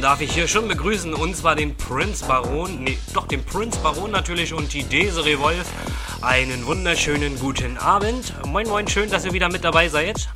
Darf ich hier schon begrüßen und zwar den Prinz Baron, nee, doch den Prinz Baron natürlich und die Desiree Wolf. Einen wunderschönen guten Abend. Moin moin, schön, dass ihr wieder mit dabei seid.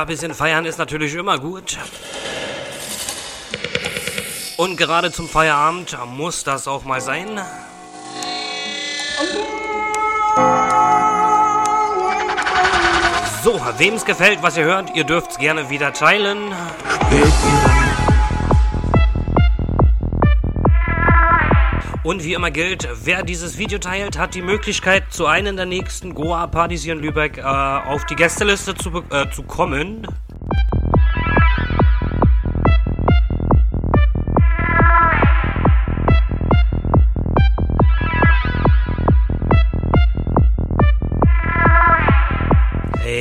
Ein bisschen feiern ist natürlich immer gut. Und gerade zum Feierabend muss das auch mal sein. So, wem es gefällt, was ihr hört, ihr dürft es gerne wieder teilen. Und wie immer gilt, wer dieses Video teilt, hat die Möglichkeit, zu einem der nächsten Goa-Partys hier in Lübeck äh, auf die Gästeliste zu, äh, zu kommen.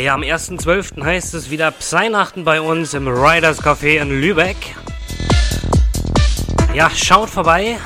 Ja, am 1.12. heißt es wieder Psynachten bei uns im Riders Café in Lübeck. Ja, schaut vorbei.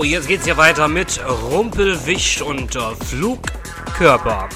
So, jetzt geht's hier weiter mit Rumpelwicht und äh, Flugkörper.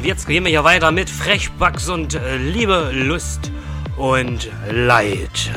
Jetzt gehen wir ja weiter mit Frechbugs und äh, Liebe, Lust und Leid.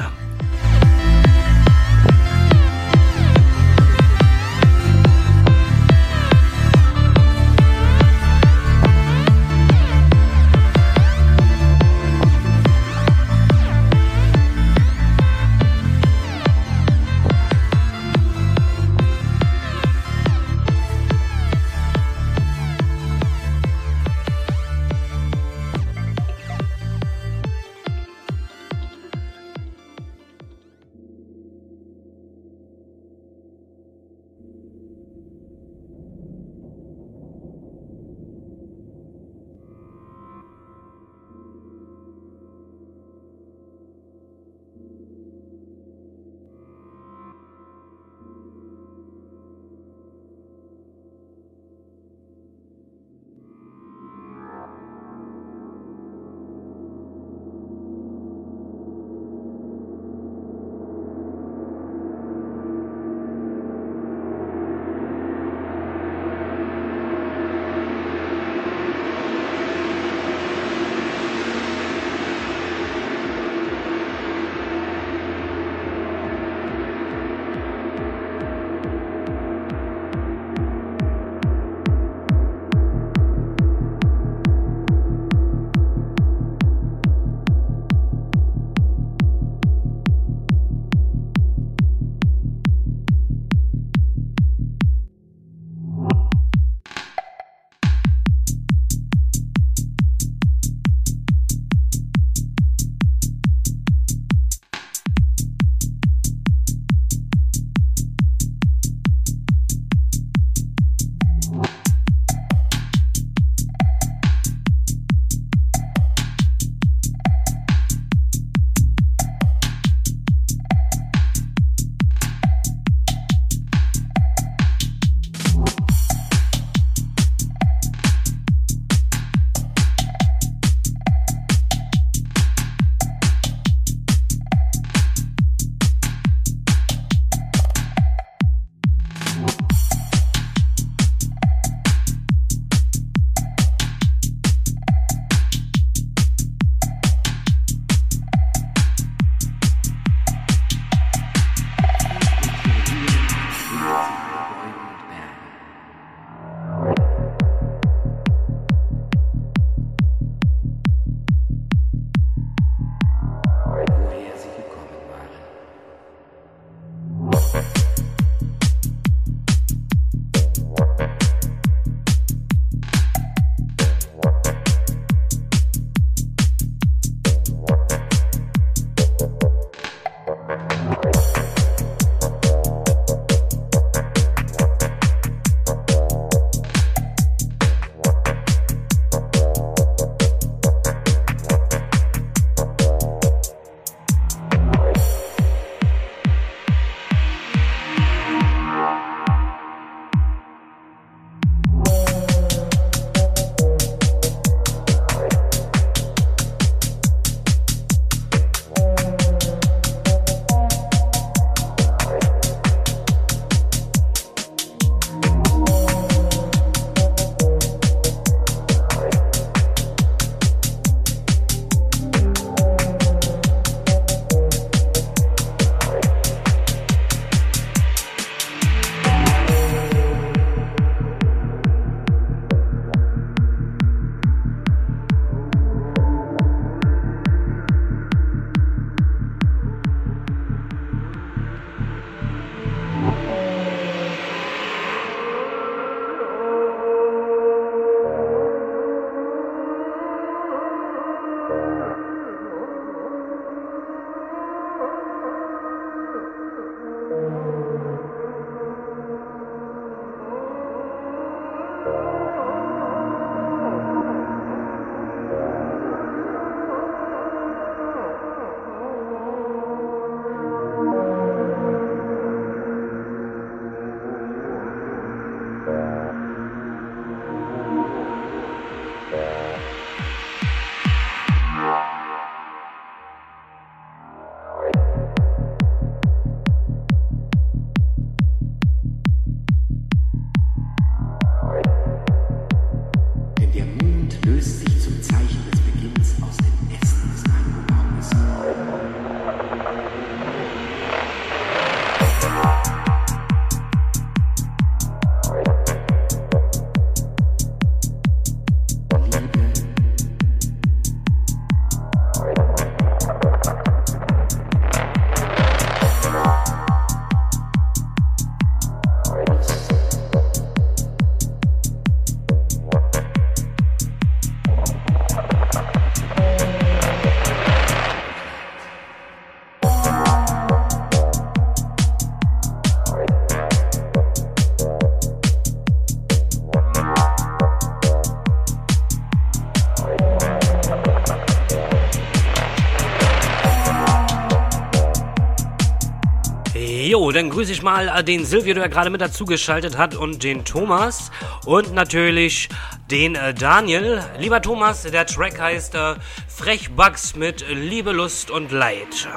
Dann grüße ich mal äh, den Silvio, der gerade mit dazugeschaltet hat und den Thomas und natürlich den äh, Daniel. Lieber Thomas, der Track heißt äh, Frechbugs mit Liebe, Lust und Leid.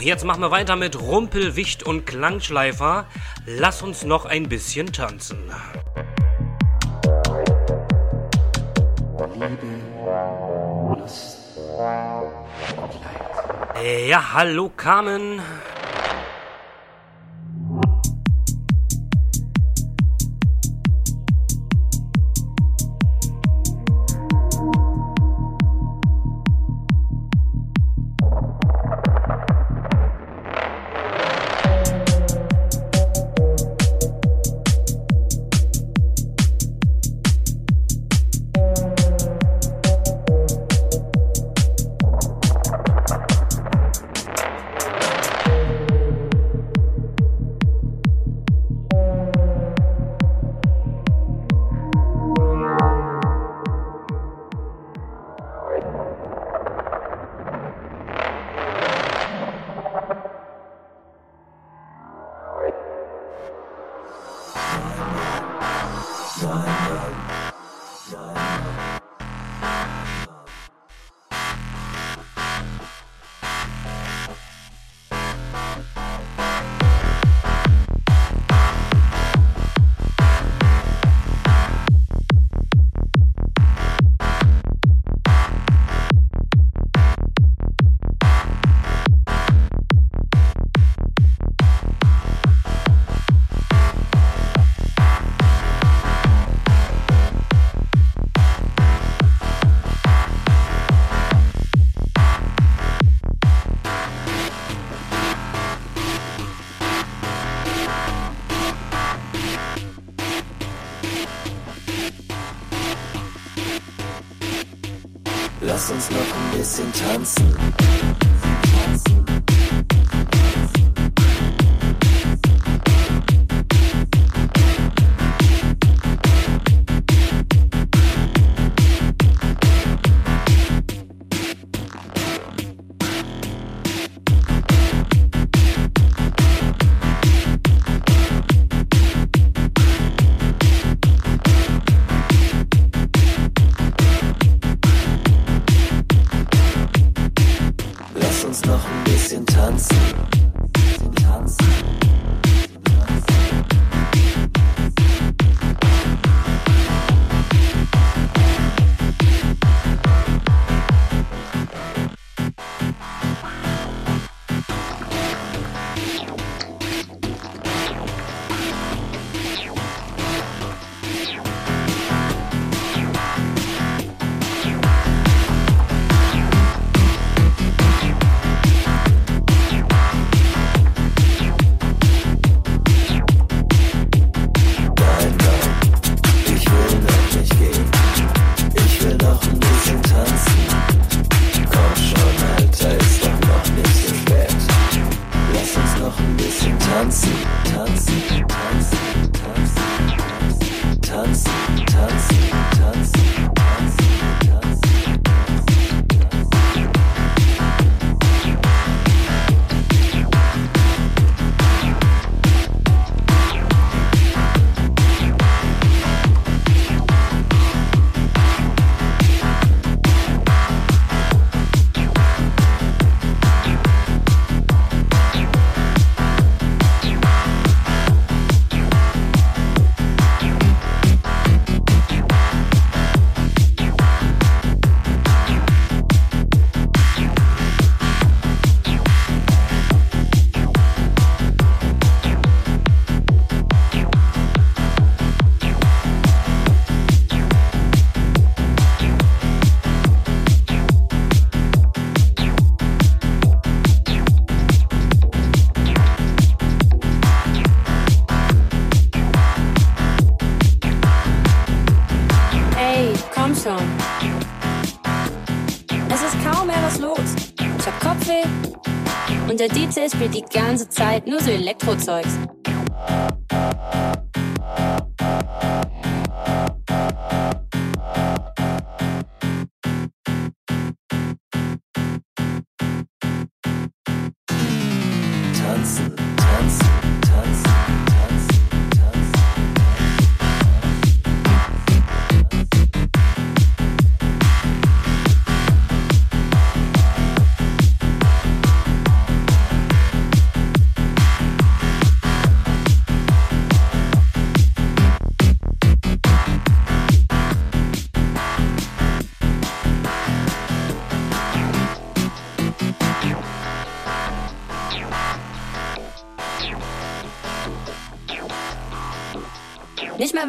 Jetzt machen wir weiter mit Rumpel, Wicht und Klangschleifer. Lass uns noch ein bisschen tanzen. Ja, hallo Carmen. bisschen tanzen. Bisschen tanzen. Der DJ spielt die ganze Zeit nur so Elektrozeugs.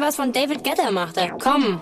Was von David Guetta machte. Komm.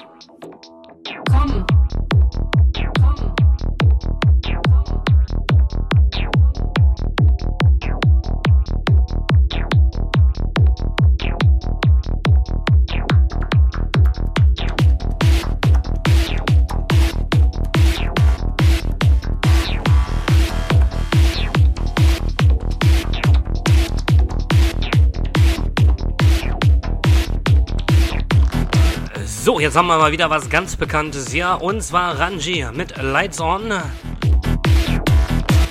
Jetzt haben wir mal wieder was ganz Bekanntes hier. Und zwar Ranji mit Lights On.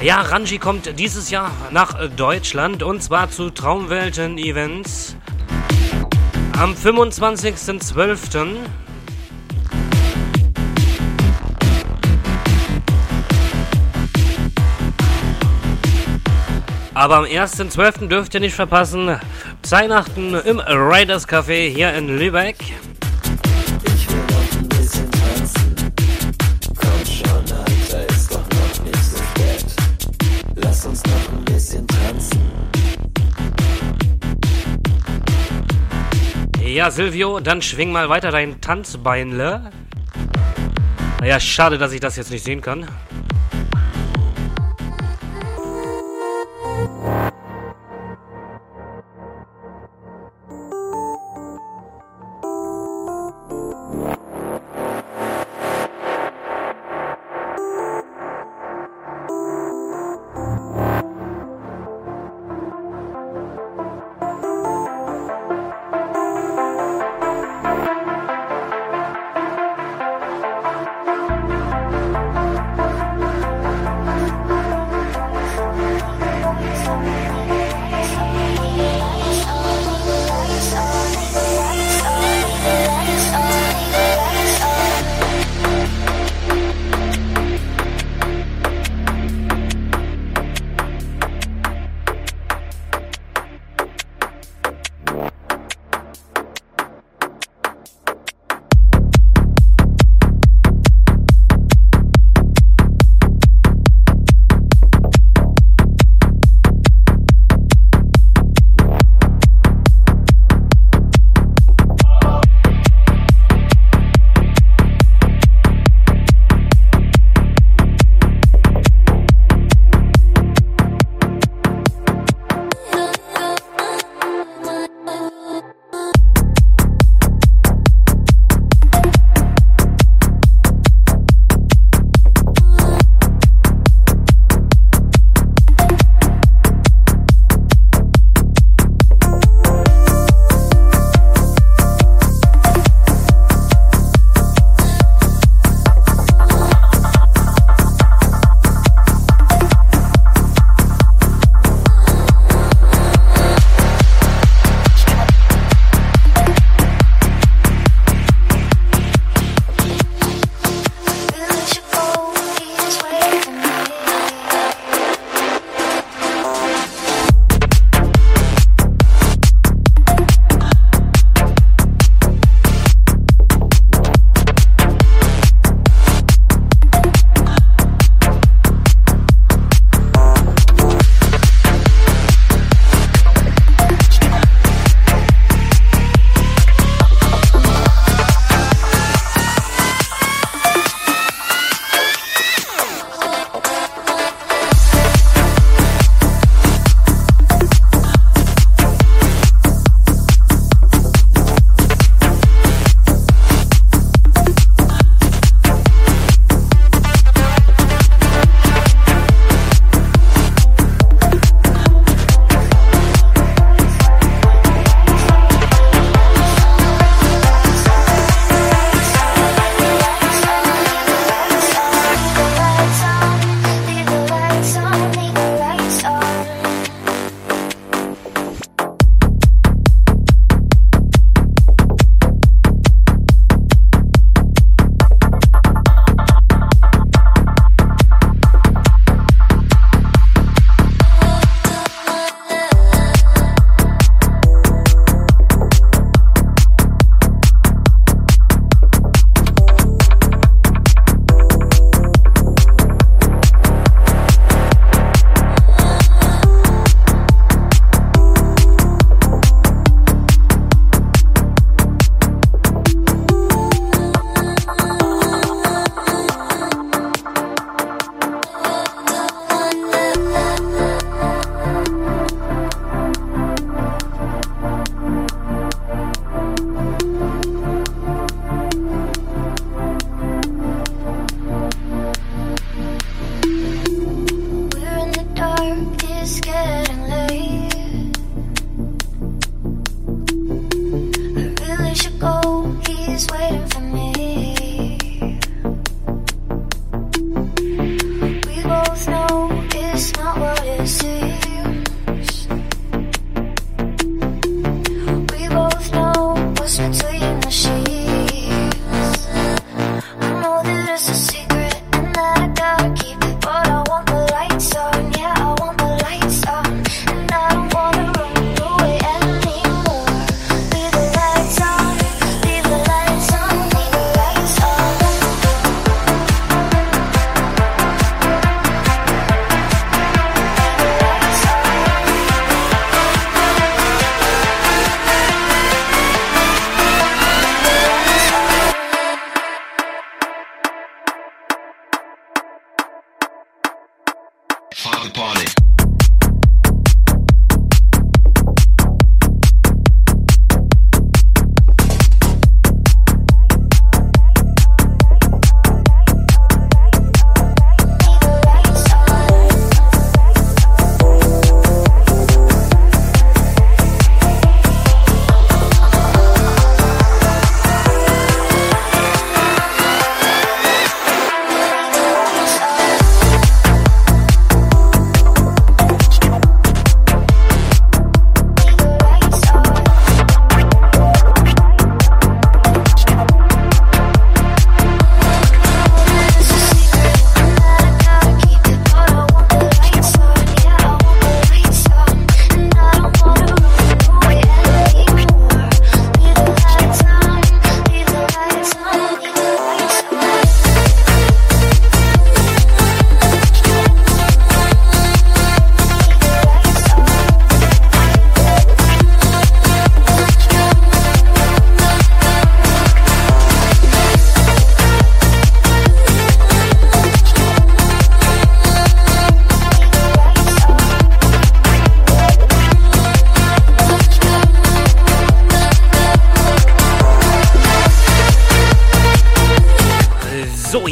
Ja, Ranji kommt dieses Jahr nach Deutschland und zwar zu Traumwelten Events. Am 25.12. Aber am 1.12. dürft ihr nicht verpassen. Weihnachten im Riders Café hier in Lübeck. Silvio, dann schwing mal weiter dein Tanzbeinle. Naja, schade, dass ich das jetzt nicht sehen kann.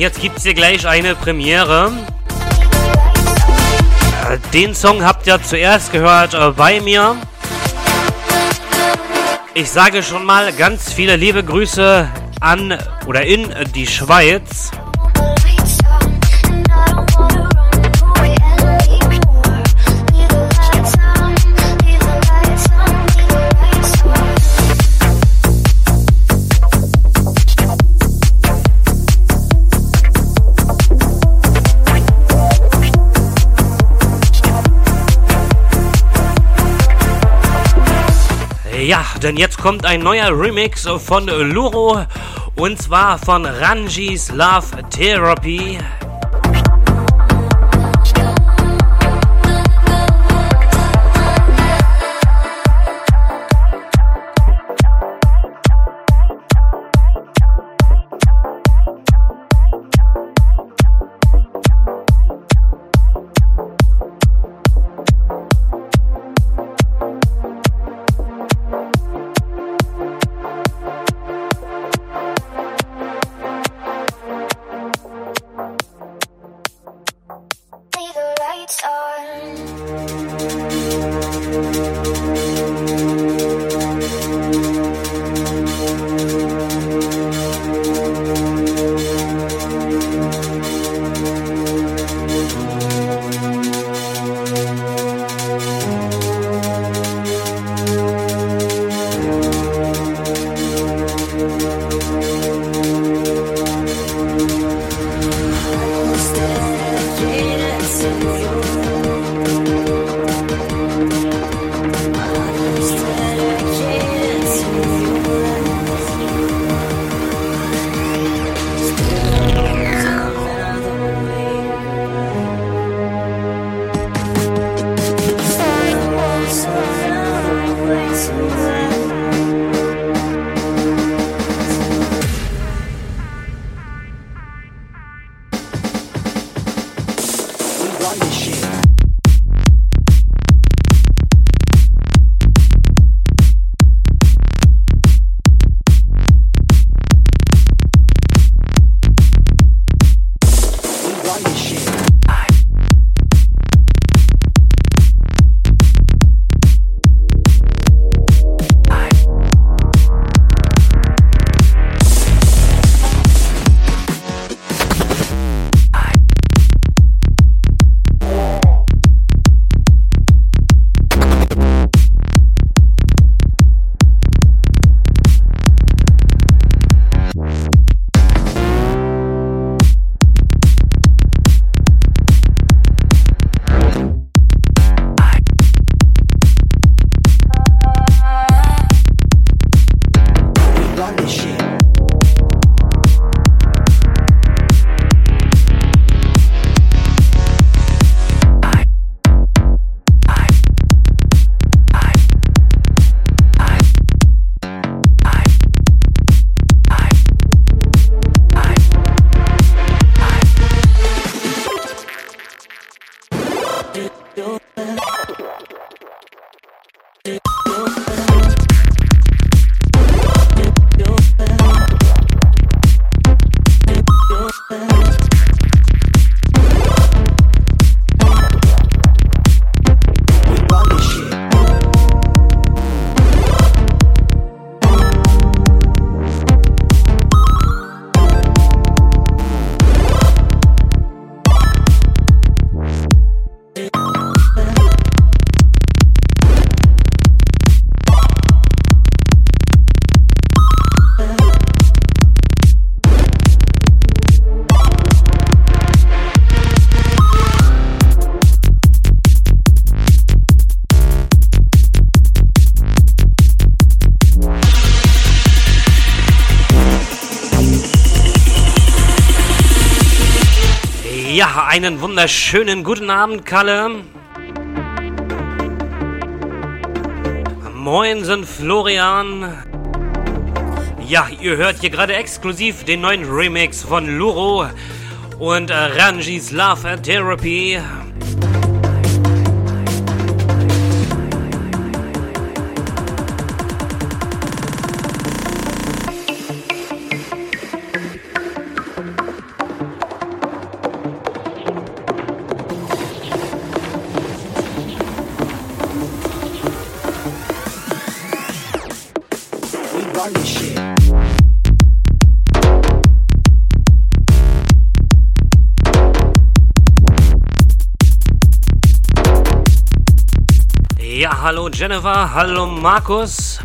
Jetzt gibt es hier gleich eine Premiere. Äh, den Song habt ihr zuerst gehört äh, bei mir. Ich sage schon mal ganz viele liebe Grüße an oder in die Schweiz. Denn jetzt kommt ein neuer Remix von Luro und zwar von Ranjis Love Therapy. Einen wunderschönen guten Abend, Kalle. Moinsen, Florian. Ja, ihr hört hier gerade exklusiv den neuen Remix von Luro und äh, Ranjis Love Therapy. Jennifer, hallo Markus.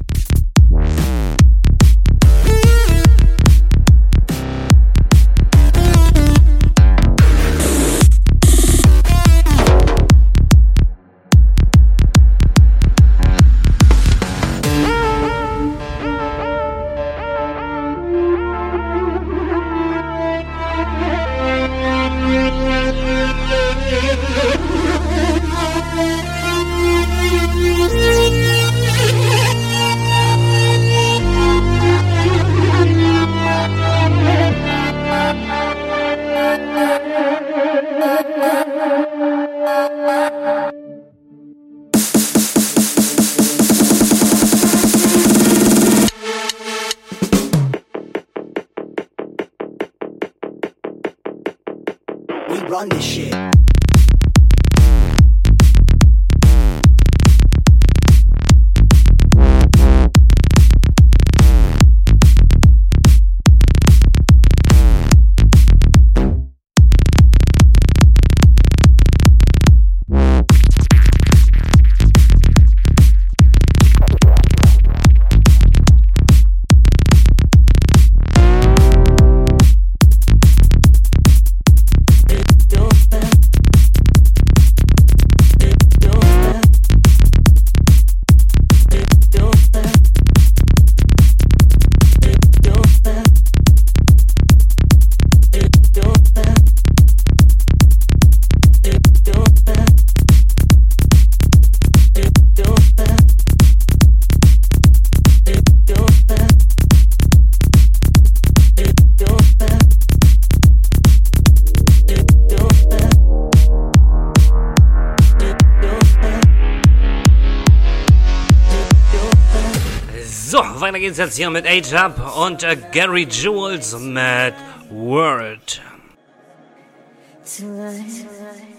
Geht's jetzt hier mit A-Tap und äh, Gary Jules mit Word. Tonight.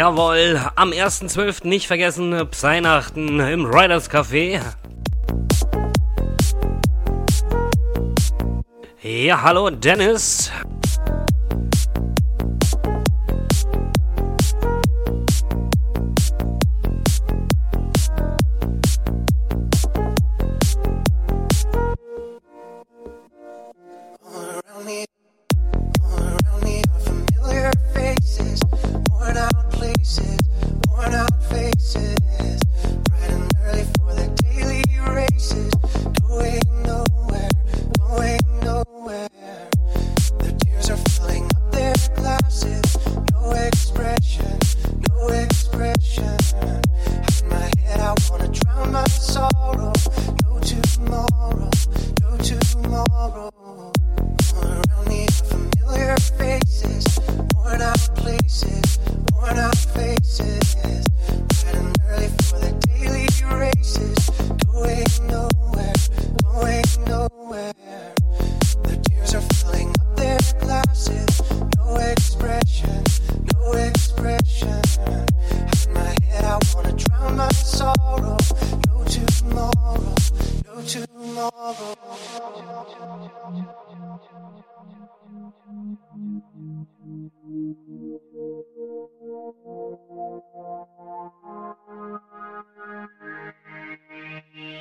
Jawohl, am 1.12. nicht vergessen, Pseinachten im Riders Café. Ja, hallo Dennis.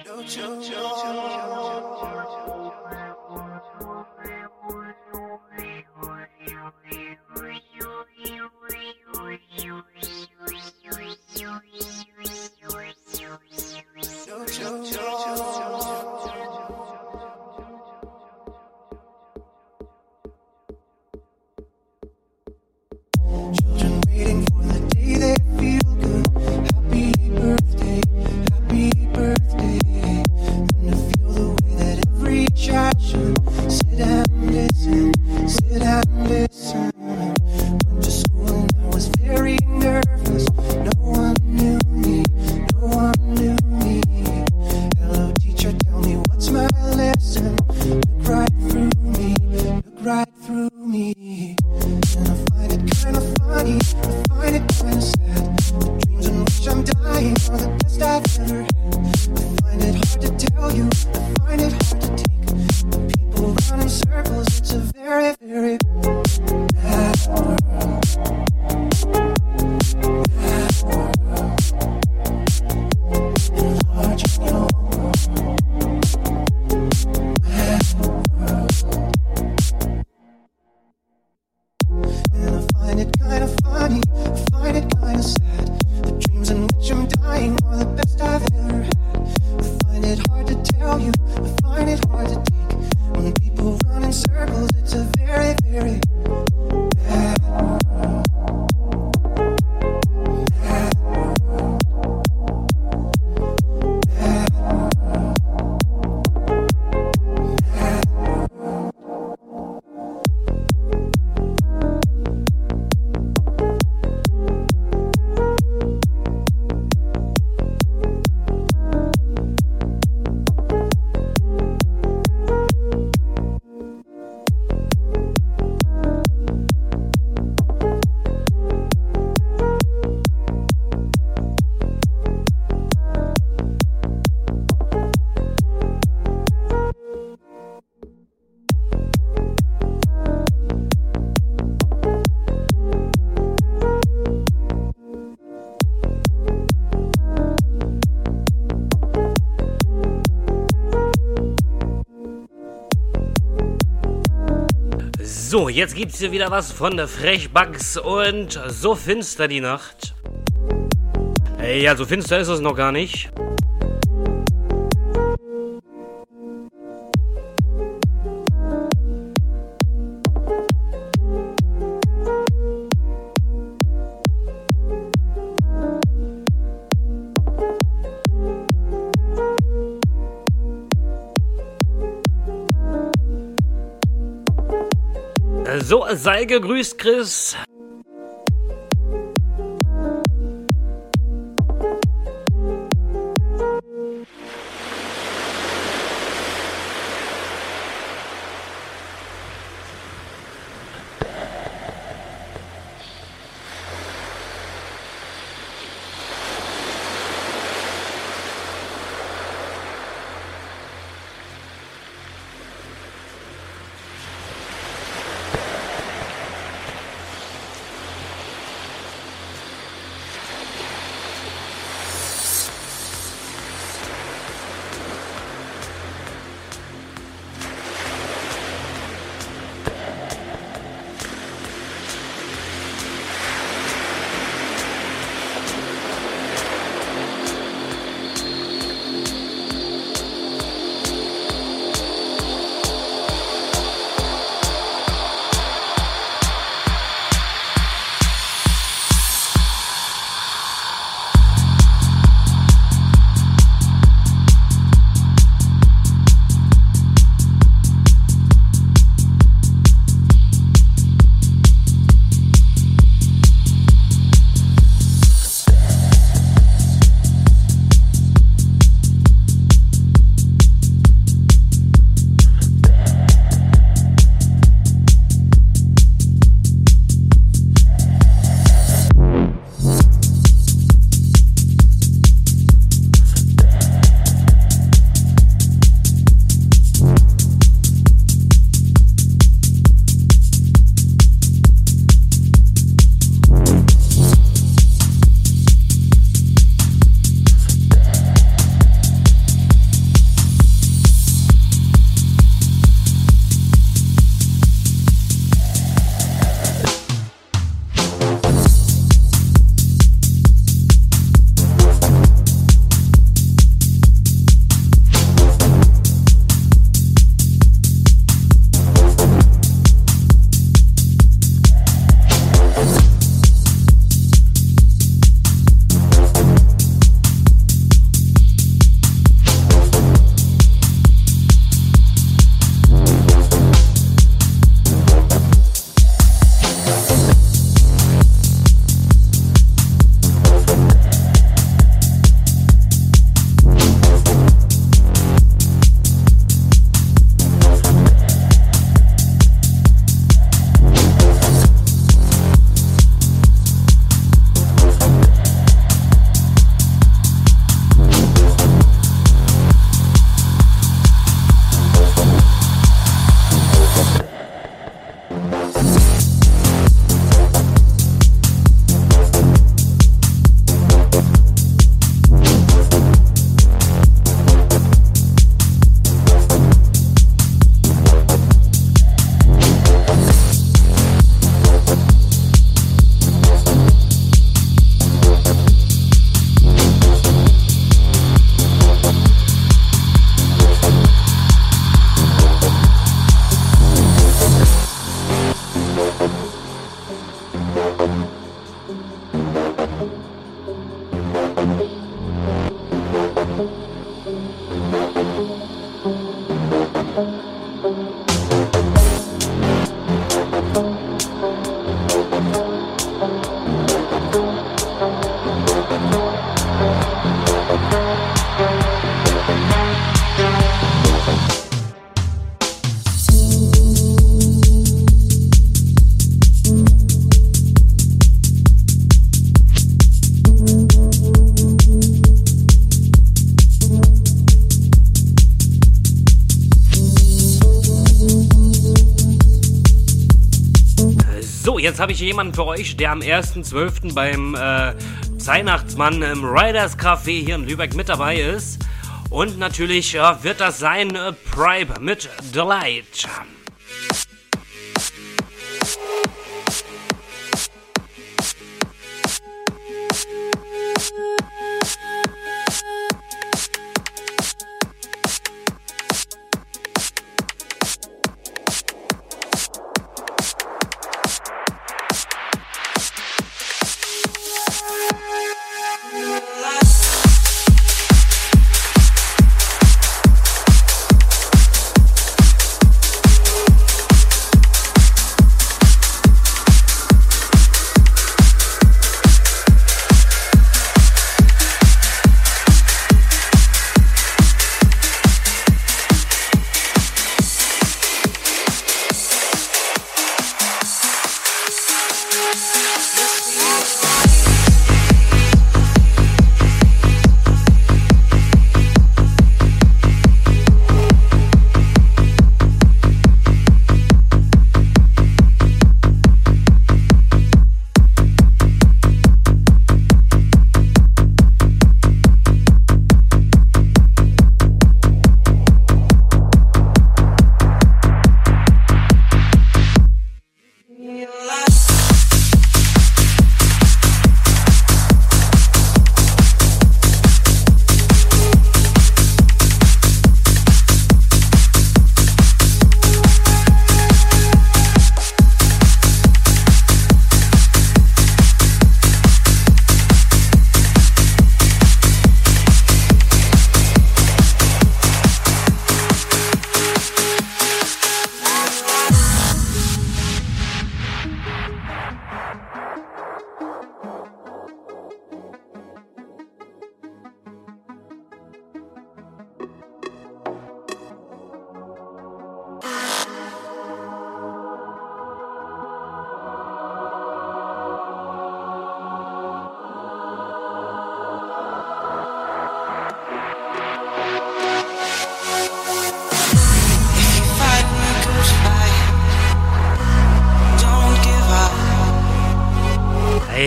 Don't you, don't. So, jetzt gibt's hier wieder was von der Frechbugs und so finster die Nacht. Ja, so finster ist es noch gar nicht. Sei gegrüßt, Chris. Jetzt habe ich jemanden für euch, der am 1.12. beim äh, Weihnachtsmann im Riders Café hier in Lübeck mit dabei ist. Und natürlich äh, wird das sein äh, Pribe mit Delight.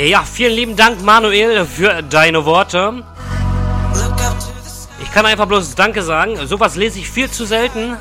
Ja, vielen lieben Dank, Manuel, für deine Worte. Ich kann einfach bloß Danke sagen. Sowas lese ich viel zu selten.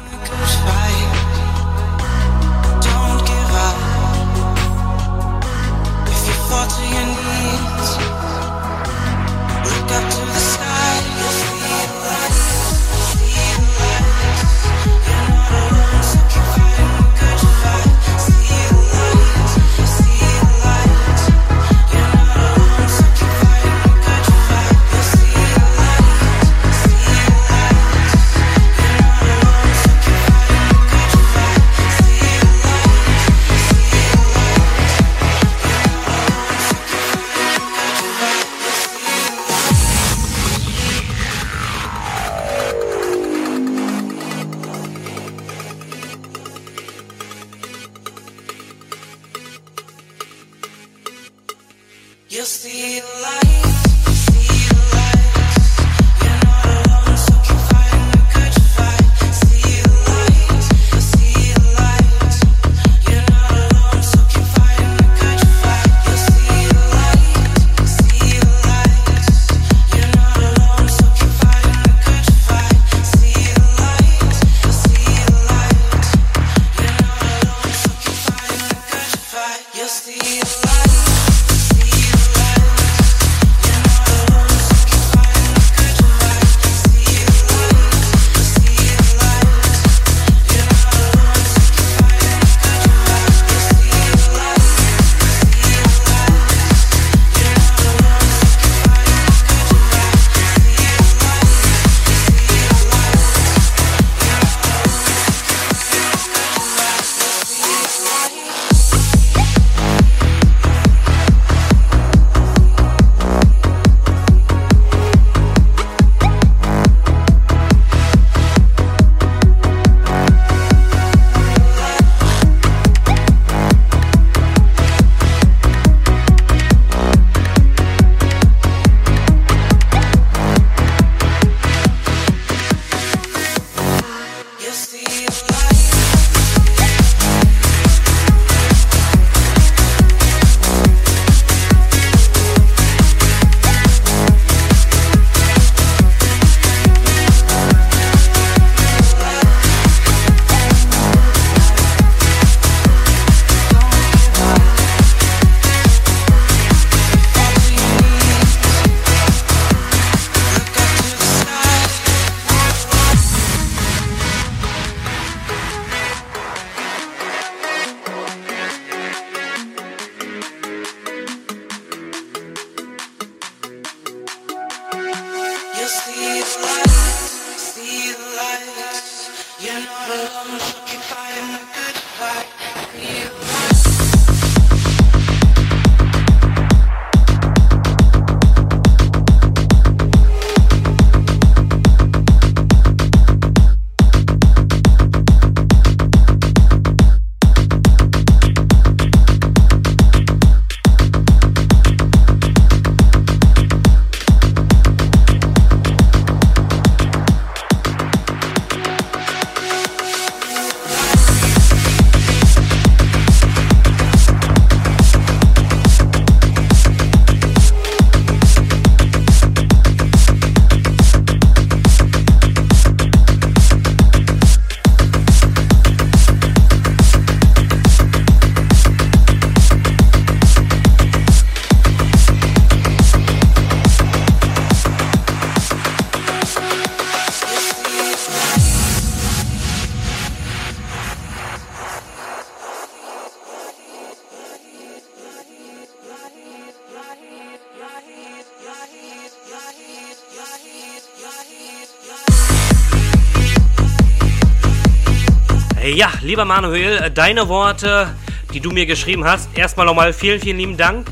Ja, lieber Manuel, deine Worte, die du mir geschrieben hast, erstmal nochmal vielen, vielen lieben Dank.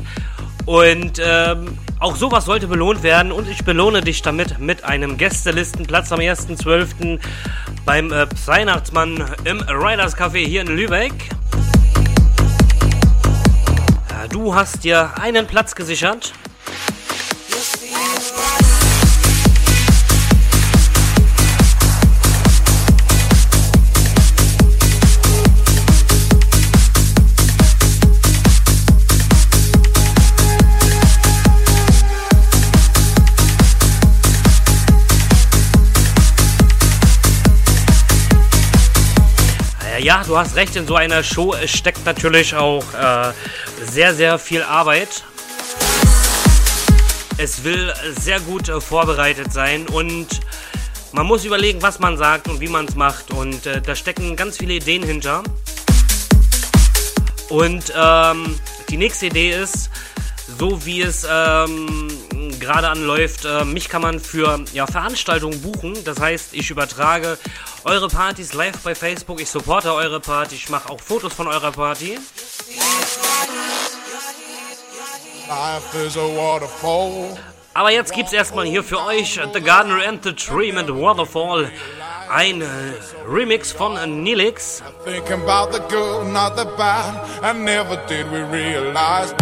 Und ähm, auch sowas sollte belohnt werden und ich belohne dich damit mit einem Gästelistenplatz am 1.12. beim äh, Weihnachtsmann im Riders Café hier in Lübeck. Du hast dir einen Platz gesichert. Ja, du hast recht, in so einer Show steckt natürlich auch äh, sehr, sehr viel Arbeit. Es will sehr gut äh, vorbereitet sein und man muss überlegen, was man sagt und wie man es macht. Und äh, da stecken ganz viele Ideen hinter. Und ähm, die nächste Idee ist, so wie es ähm, gerade anläuft, äh, mich kann man für ja, Veranstaltungen buchen. Das heißt, ich übertrage eure Partys live bei Facebook, ich supporte eure Party, ich mache auch Fotos von eurer Party. Aber jetzt gibt's erstmal hier für euch The Gardener and the Tree mit Waterfall. Ein Remix von Nilix. Thinking about the good, not the bad, and never did we realize.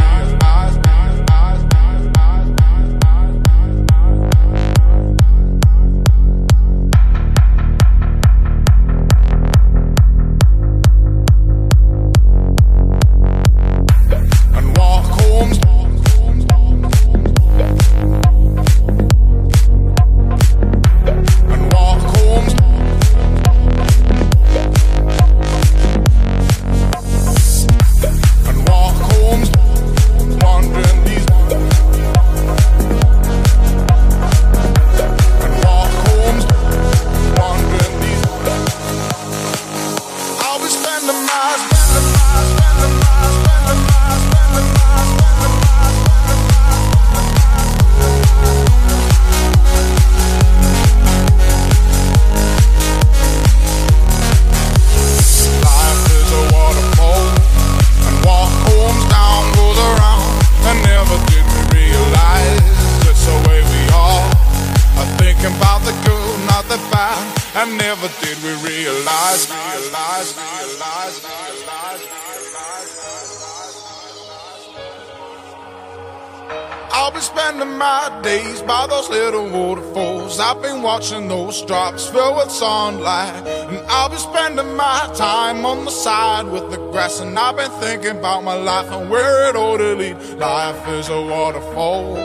Watching those drops fill with sunlight. And I'll be spending my time on the side with the grass. And I've been thinking about my life and where it ought to lead. Life is a waterfall,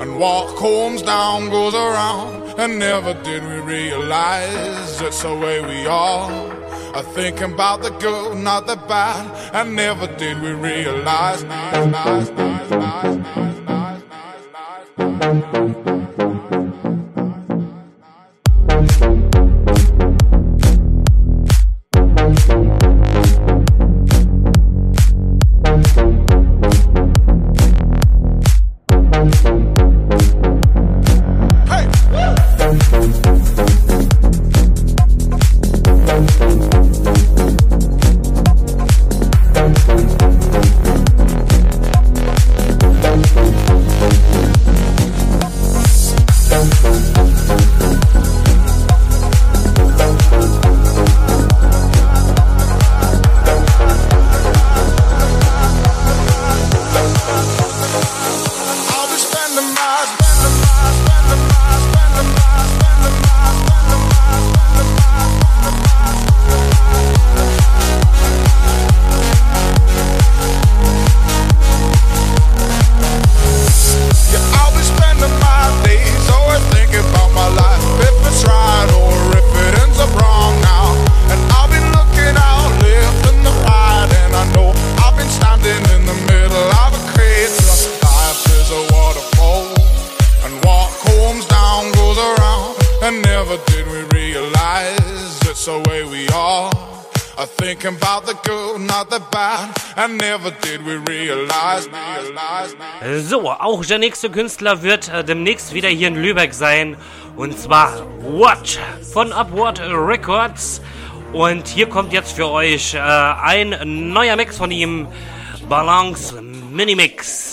and what comes down goes around. And never did we realize it's the way we are. I think about the good, not the bad. And never did we realize. Nice, nice, nice, auch der nächste Künstler wird äh, demnächst wieder hier in Lübeck sein. Und zwar What von Upward Records. Und hier kommt jetzt für euch äh, ein neuer Mix von ihm. Balance Minimix.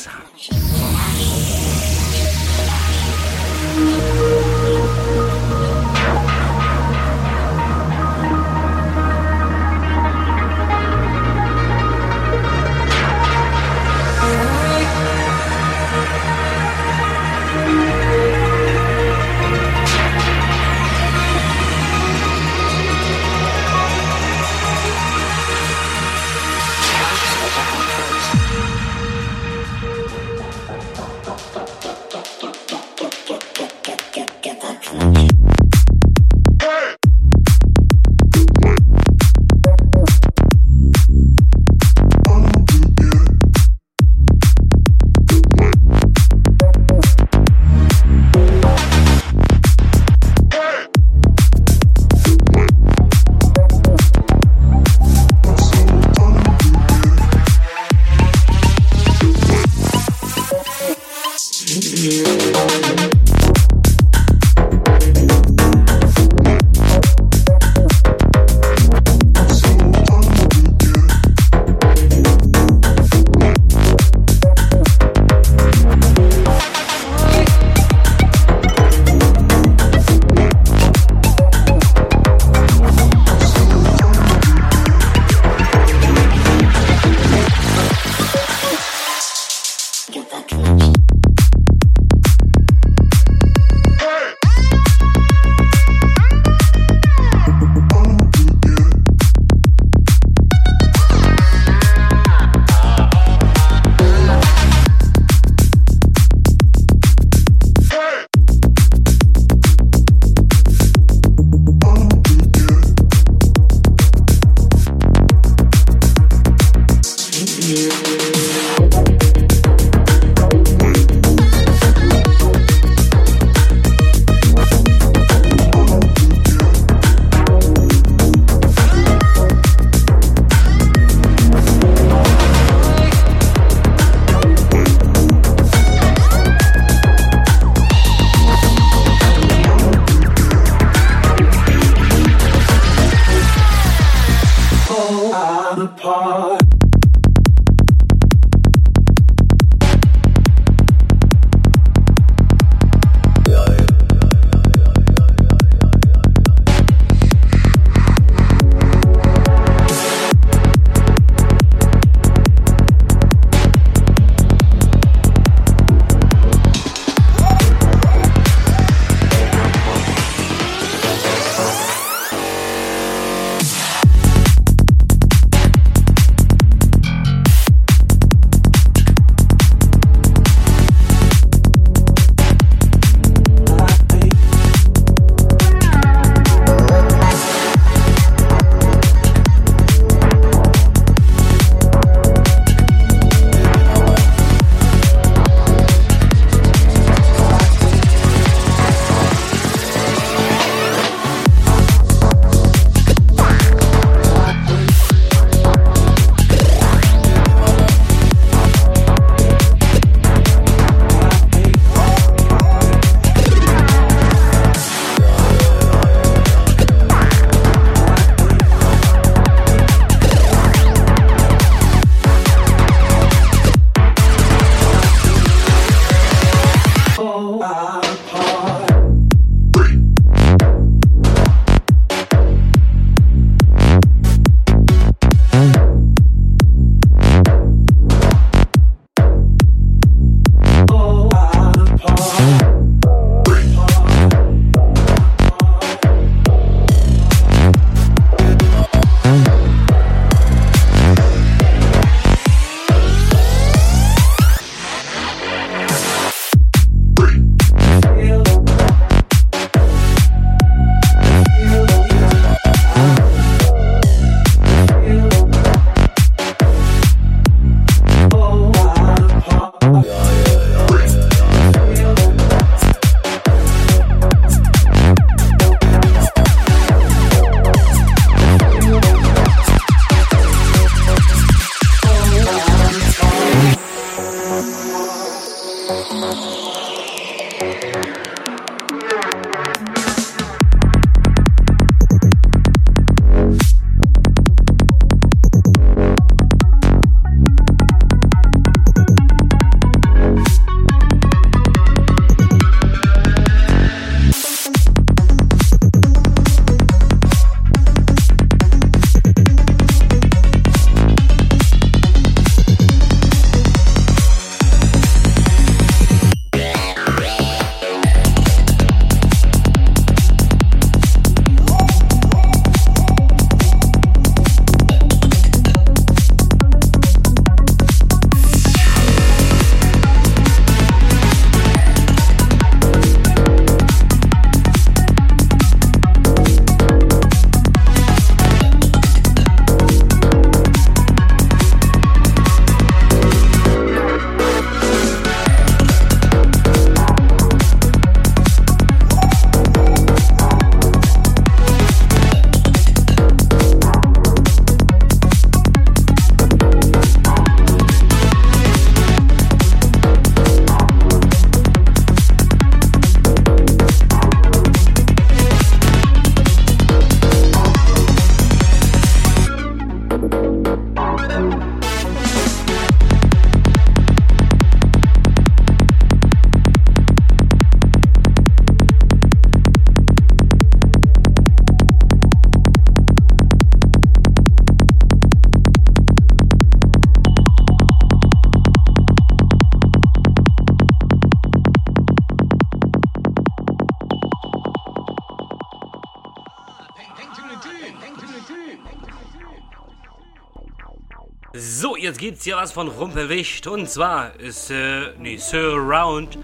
Gibt's hier was von Rumpelwicht und zwar ist, äh, nee, Surround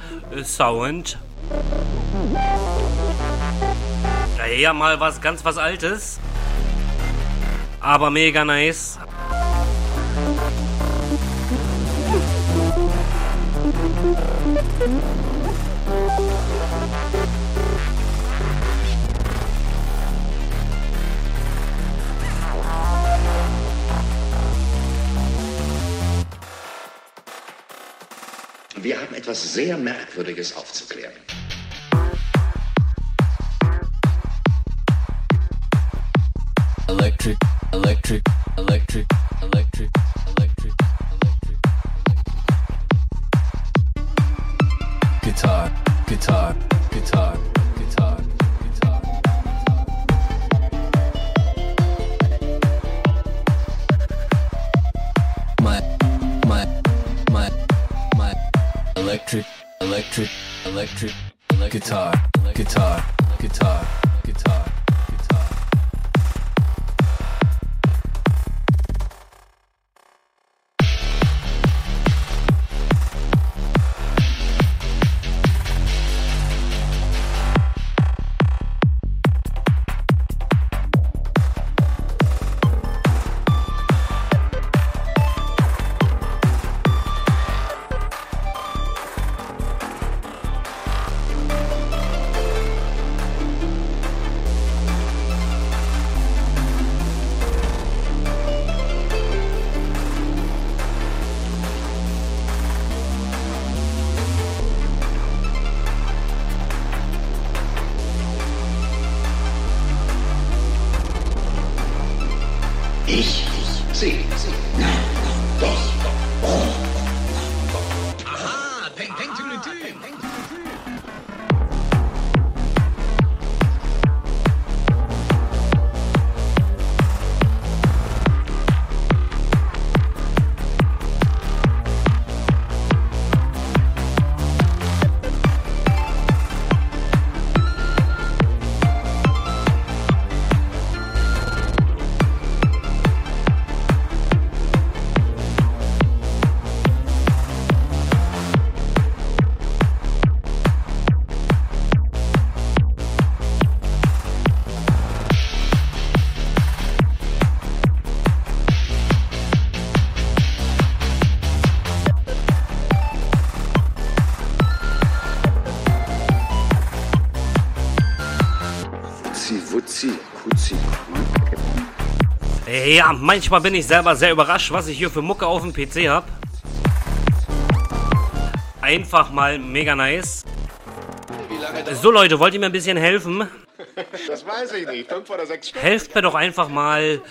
Sound. Ja, mal was ganz was Altes. Aber mega nice. Wir haben etwas sehr Merkwürdiges aufzuklären. Electric, electric, electric, electric, electric, electric. Guitar, guitar, guitar, Electric, electric, electric, electric. Guitar, guitar, guitar, guitar, Ja, manchmal bin ich selber sehr überrascht, was ich hier für Mucke auf dem PC hab. Einfach mal mega nice. So Leute, wollt ihr mir ein bisschen helfen? Das weiß ich nicht. Fünf oder sechs Stunden. Helft mir doch einfach mal,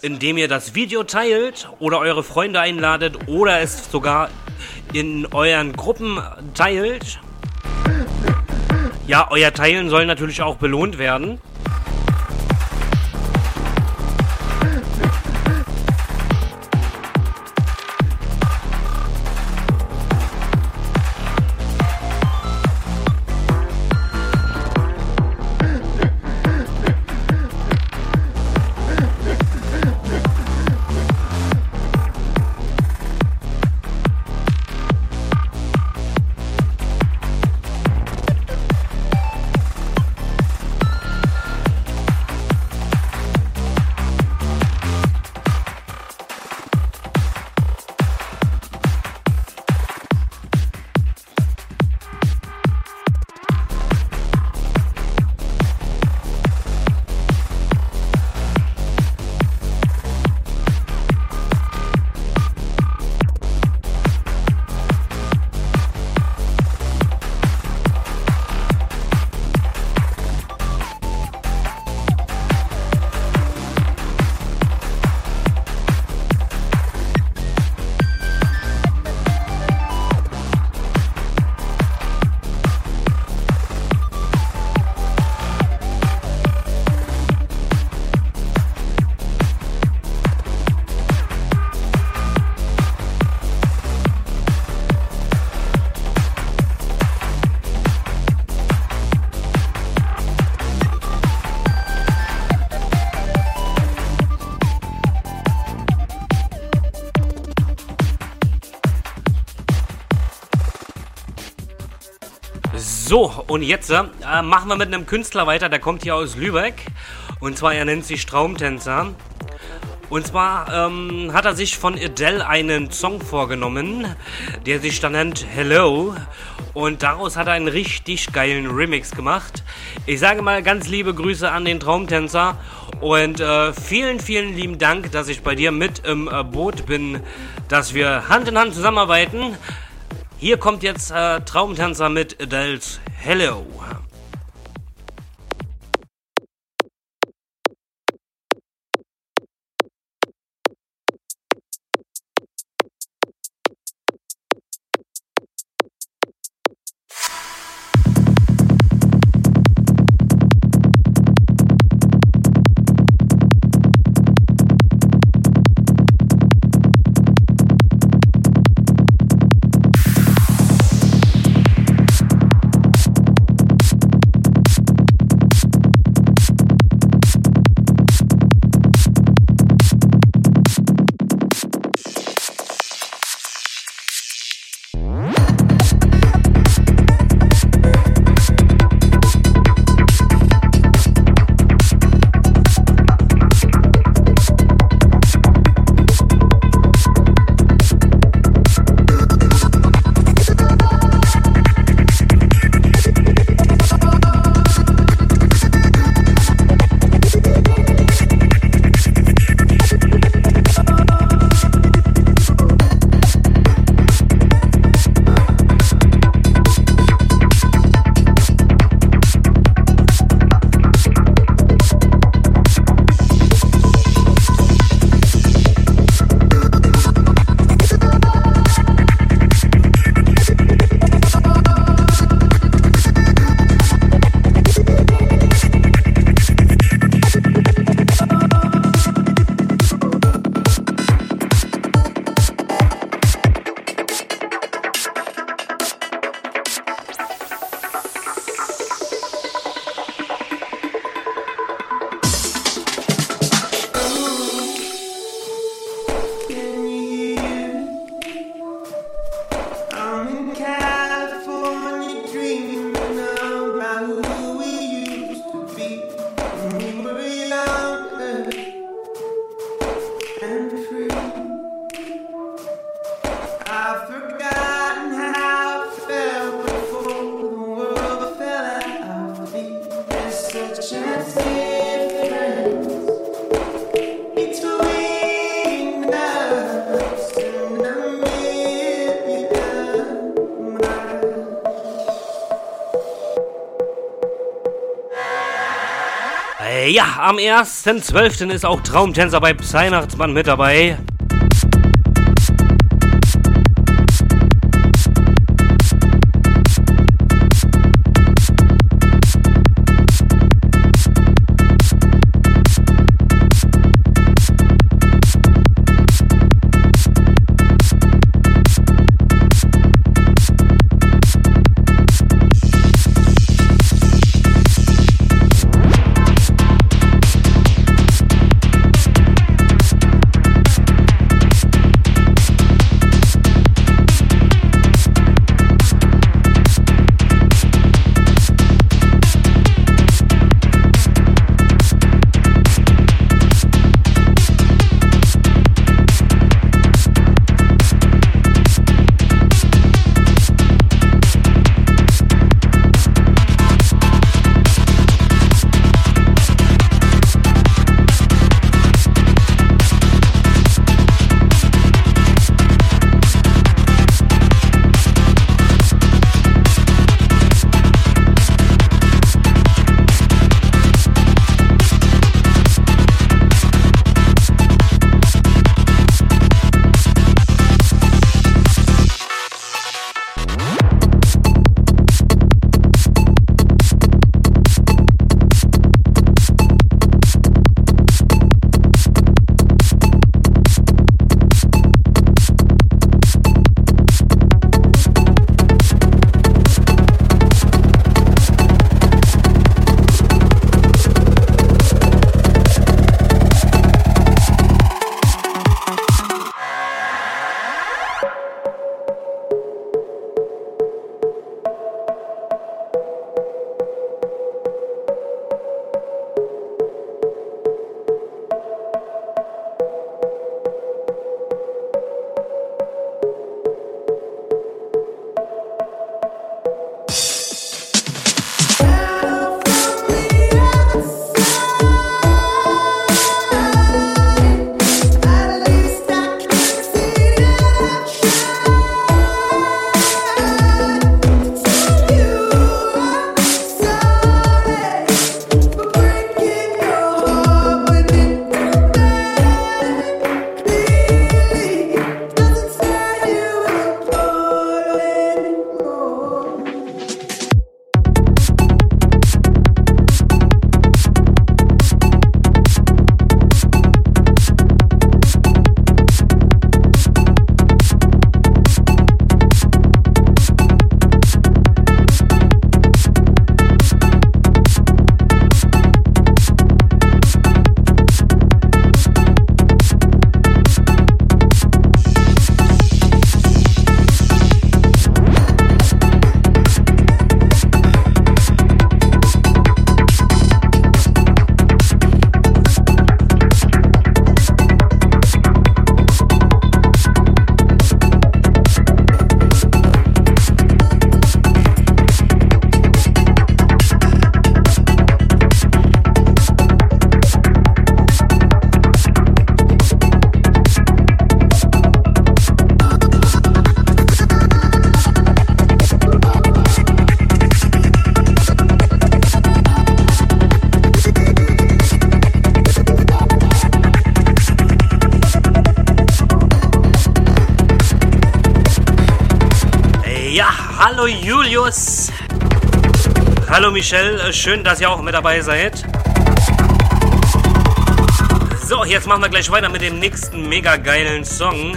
indem ihr das Video teilt oder eure Freunde einladet oder es sogar in euren Gruppen teilt. Ja, euer Teilen soll natürlich auch belohnt werden. Und jetzt äh, machen wir mit einem Künstler weiter, der kommt hier aus Lübeck. Und zwar, er nennt sich Traumtänzer. Und zwar ähm, hat er sich von Adele einen Song vorgenommen, der sich dann nennt Hello. Und daraus hat er einen richtig geilen Remix gemacht. Ich sage mal ganz liebe Grüße an den Traumtänzer. Und äh, vielen, vielen lieben Dank, dass ich bei dir mit im äh, Boot bin, dass wir Hand in Hand zusammenarbeiten. Hier kommt jetzt äh, Traumtänzer mit Adele's Hello. Am 1.12. ist auch Traumtänzer bei Psynachtsmann mit dabei. Michelle, schön, dass ihr auch mit dabei seid. So, jetzt machen wir gleich weiter mit dem nächsten mega geilen Song.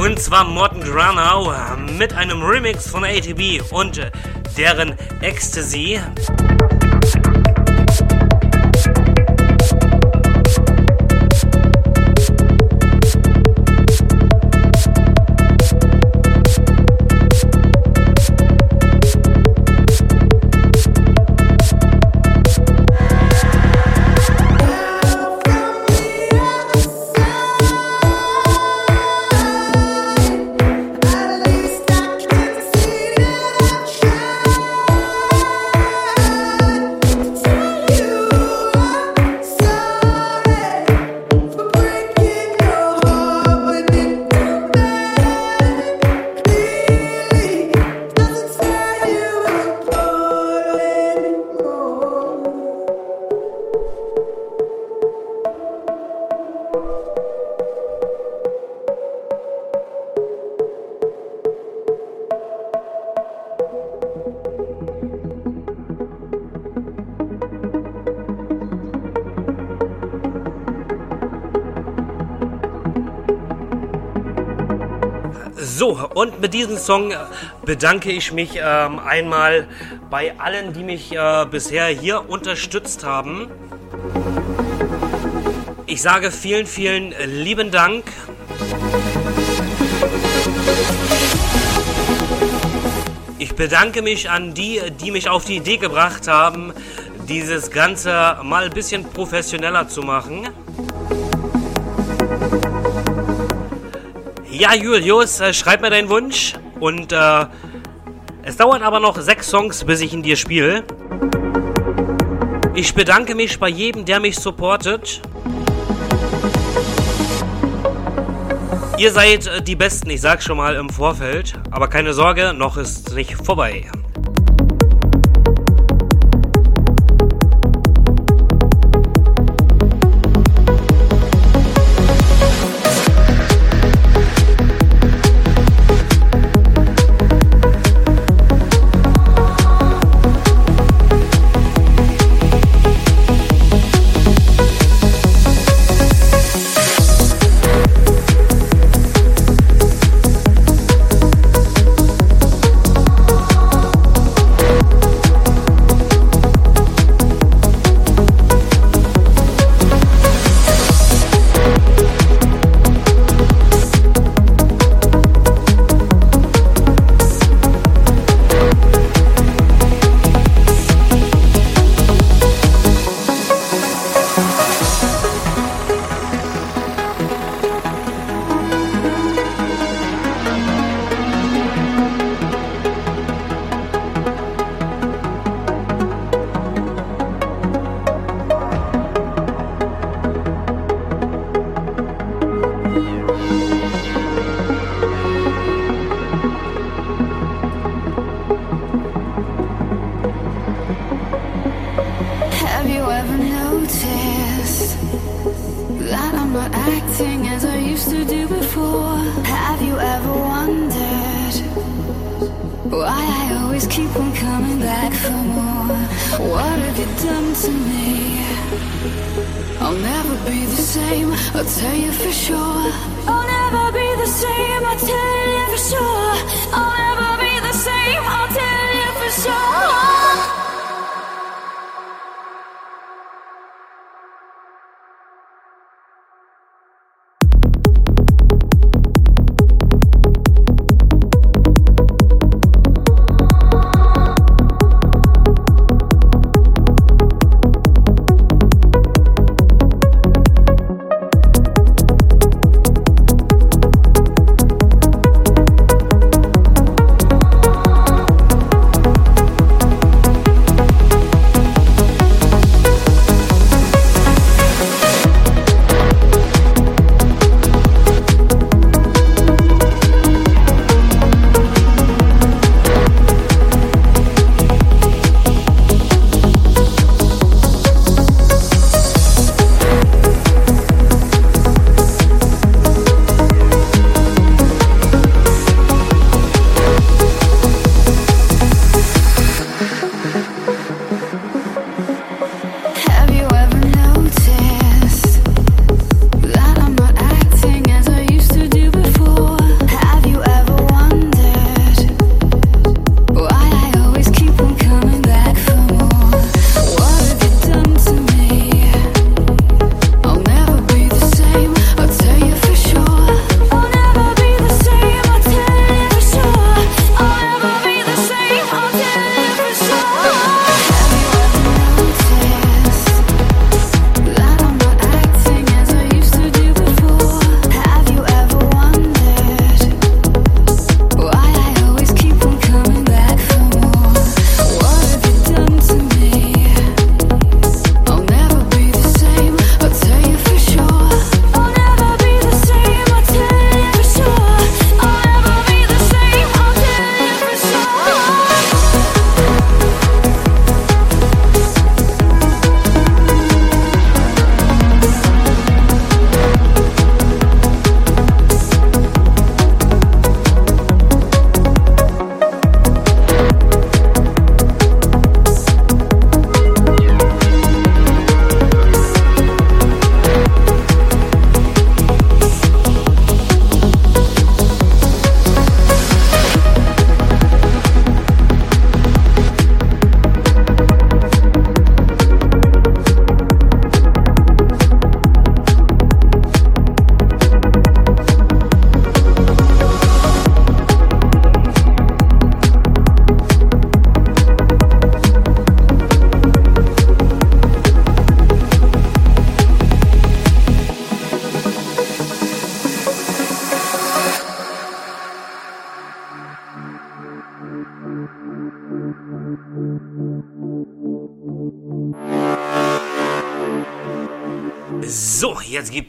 Und zwar Morten Granau mit einem Remix von ATB und deren Ecstasy. Und mit diesem Song bedanke ich mich ähm, einmal bei allen, die mich äh, bisher hier unterstützt haben. Ich sage vielen, vielen lieben Dank. Ich bedanke mich an die, die mich auf die Idee gebracht haben, dieses Ganze mal ein bisschen professioneller zu machen. Ja, Julius, äh, schreib mir deinen Wunsch. Und äh, es dauert aber noch sechs Songs, bis ich ihn dir spiele. Ich bedanke mich bei jedem, der mich supportet. Ihr seid äh, die Besten, ich sag's schon mal im Vorfeld. Aber keine Sorge, noch ist nicht vorbei.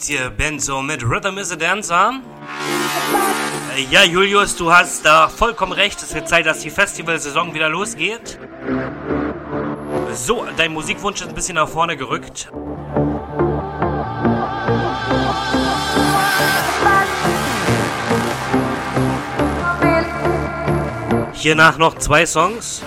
Gibt's hier Benzo mit Rhythm is a Dancer. Äh, ja, Julius, du hast da vollkommen recht. Es wird Zeit, dass die Festivalsaison wieder losgeht. So, dein Musikwunsch ist ein bisschen nach vorne gerückt. Hiernach noch zwei Songs.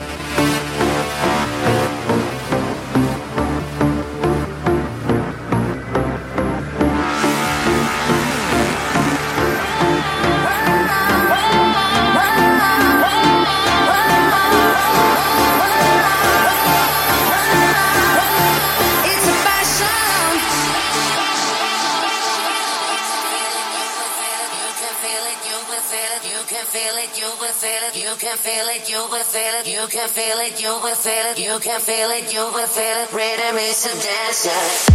You can feel it, you will feel it, you can feel it, you will feel it, you can feel it, you will feel it, you can feel it, you will feel it. Rhythm is a dancer.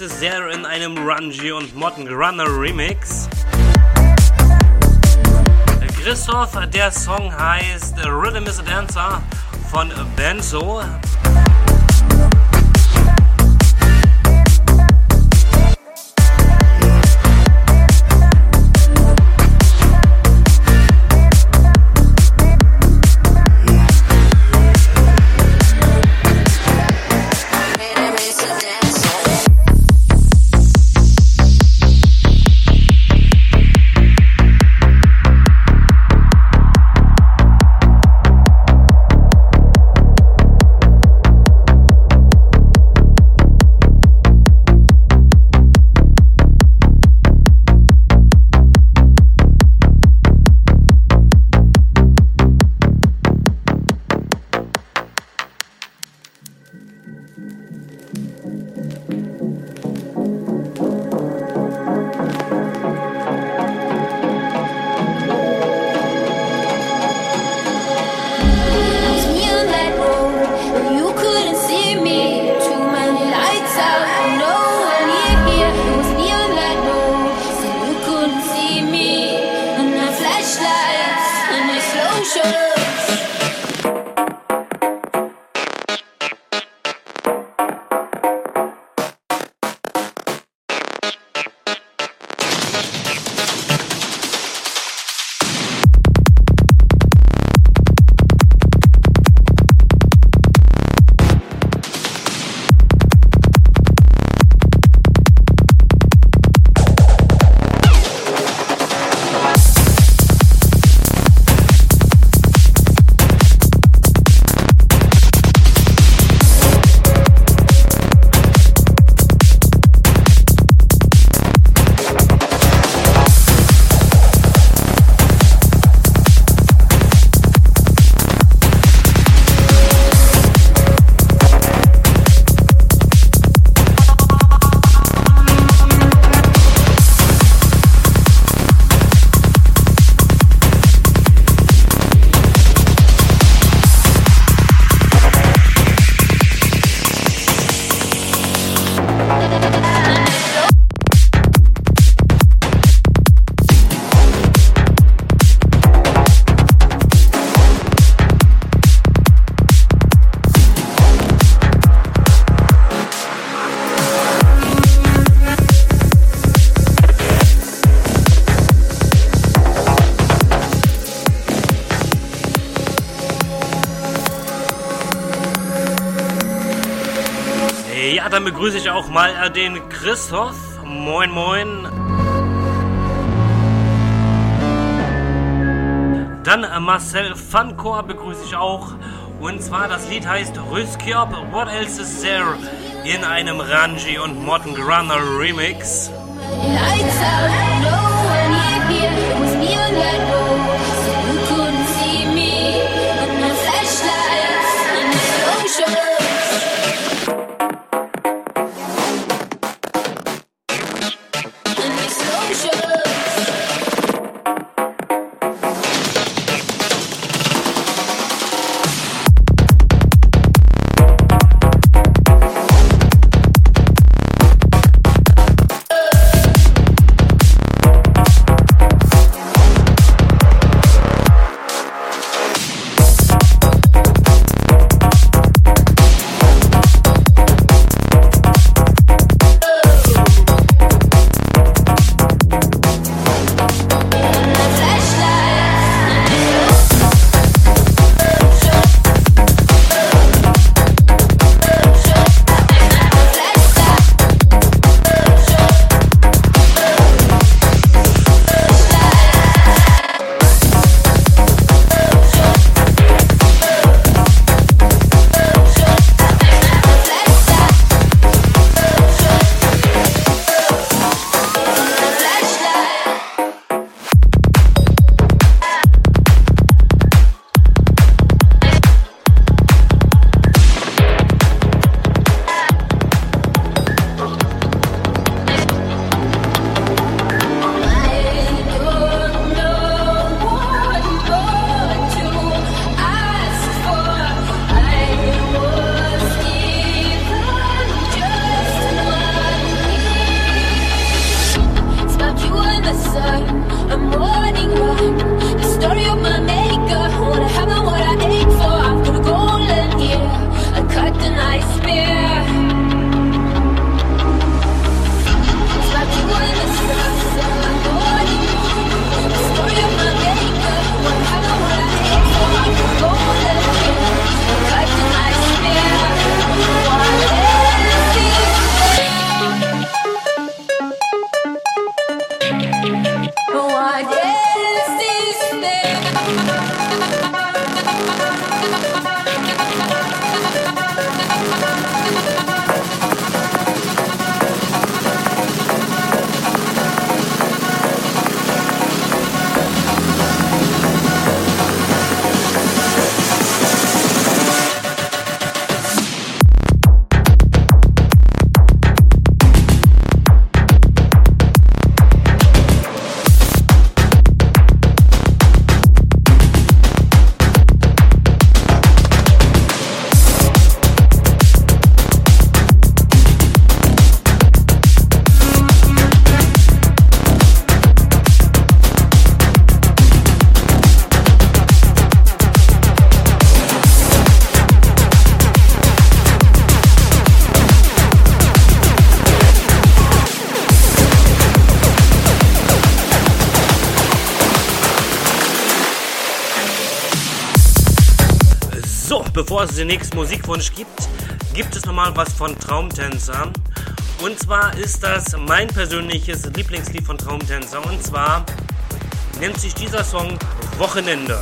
Else Is There in einem Rungy und Modern Grunner Remix. Christoph, der Song heißt Rhythm is a Dancer von Benzo. Begrüße ich auch mal den Christoph. Moin, moin. Dann äh, Marcel Fankor begrüße ich auch. Und zwar das Lied heißt Rüskjob, What Else Is There? In einem Ranji und Modern Grunner Remix. Lights out, no one here, bevor es den nächsten Musikwunsch gibt, gibt es nochmal was von Traumtänzer. Und zwar ist das mein persönliches Lieblingslied von Traumtänzer. Und zwar nennt sich dieser Song Wochenende.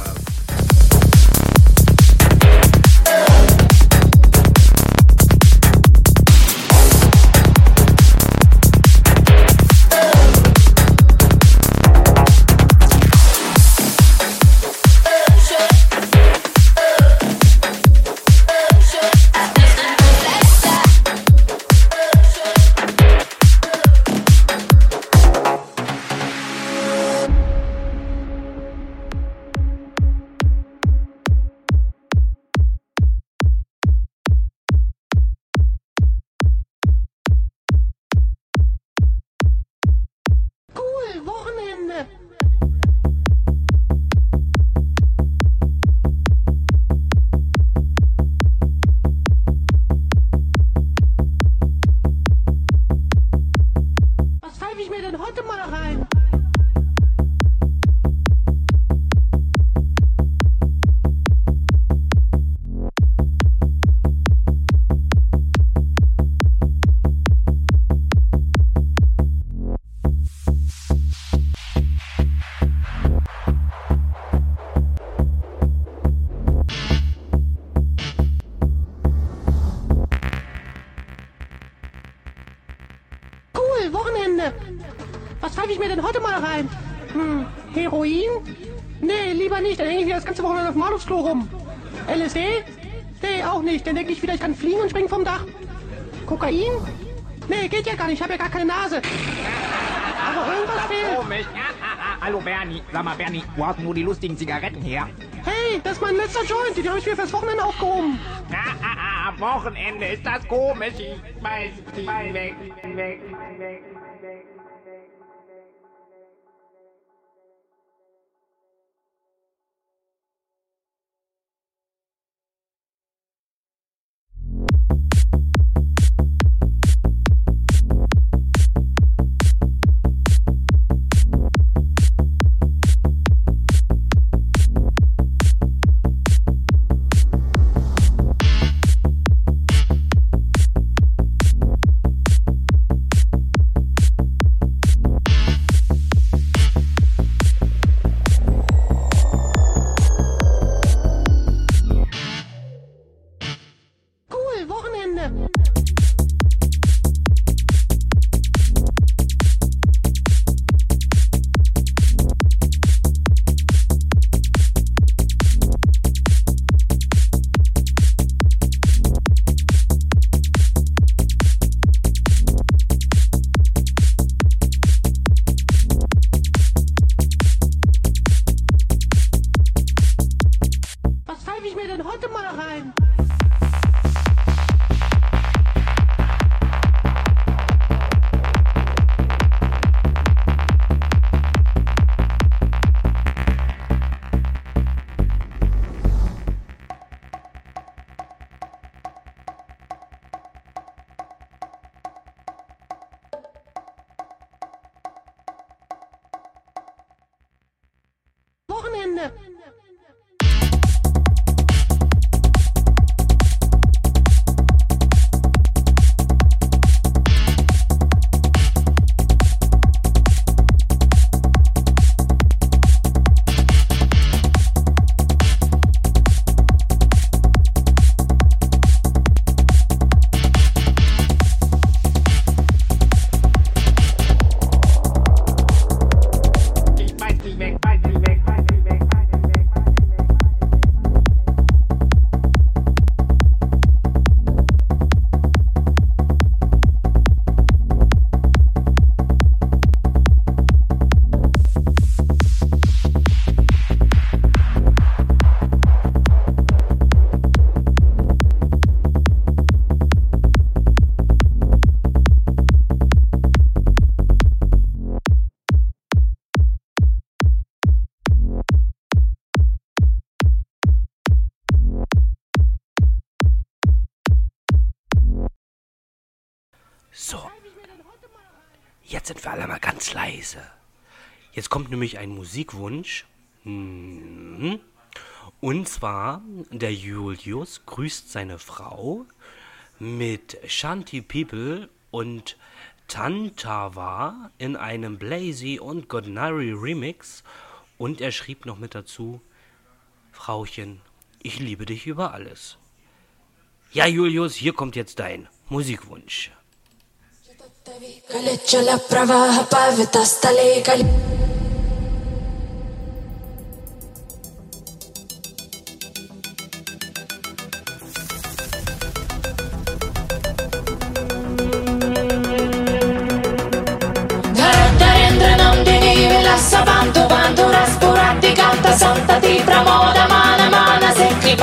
Lustigen Zigaretten her? Hey, das ist mein letzter Joint. Den habe ich mir fürs Wochenende aufgehoben. Ah, ah, ah, Wochenende. Ist das komisch? Ich weiß, ich weg, weg, weg, weg. Jetzt kommt nämlich ein Musikwunsch. Mhm. Und zwar, der Julius grüßt seine Frau mit Shanti People und Tantawa in einem Blazy und Godnari Remix. Und er schrieb noch mit dazu, Frauchen, ich liebe dich über alles. Ja, Julius, hier kommt jetzt dein Musikwunsch. कले चल प्रवाह पावितस्थले कले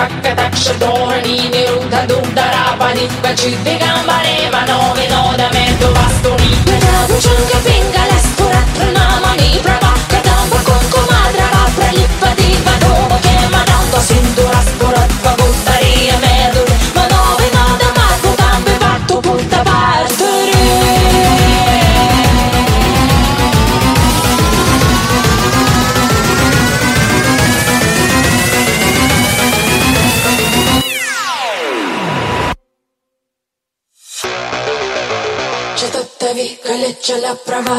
Caccatasciatoni, Viruta, Dunda, Rapani, Cacciuti, Gambareva, Nove, Noda, Mezzo, Bastoni Vedevo Ciunca, Pinga, Lescura, Namani, Brava, Cadamba, Conco, Madra, Vapra, Lippa, ma Dovo, Chiema, Tanto, Sindura, Scorat, Vago जलप्रमा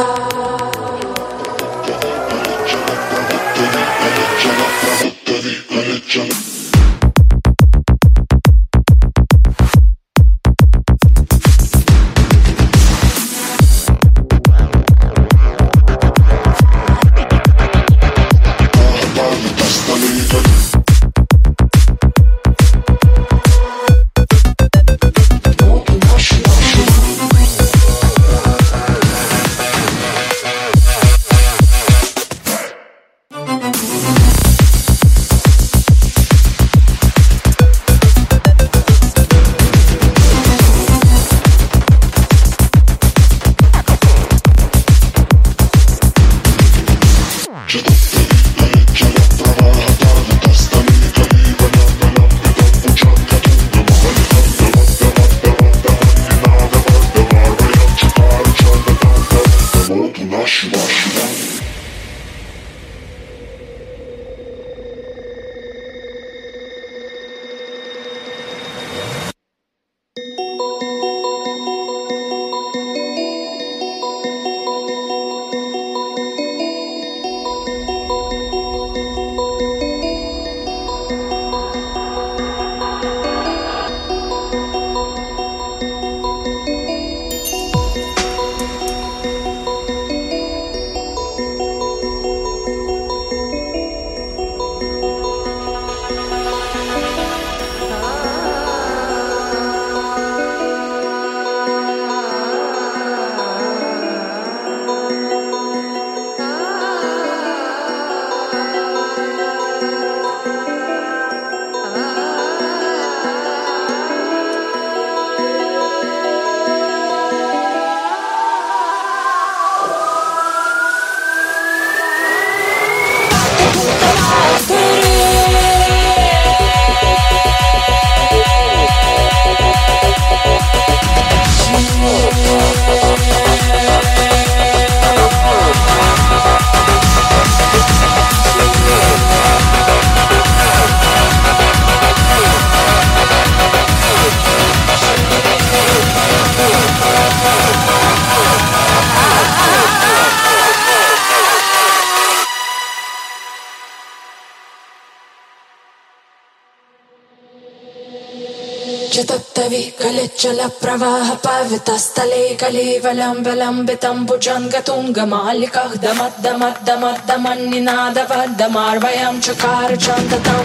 प्रवाह पवितस्तले कले बलं बलम्बि तम्बुजं गतुङ्गमालिकमद्दमद्दमन्निनादवद्दमार्वयां चकारचन्द तौ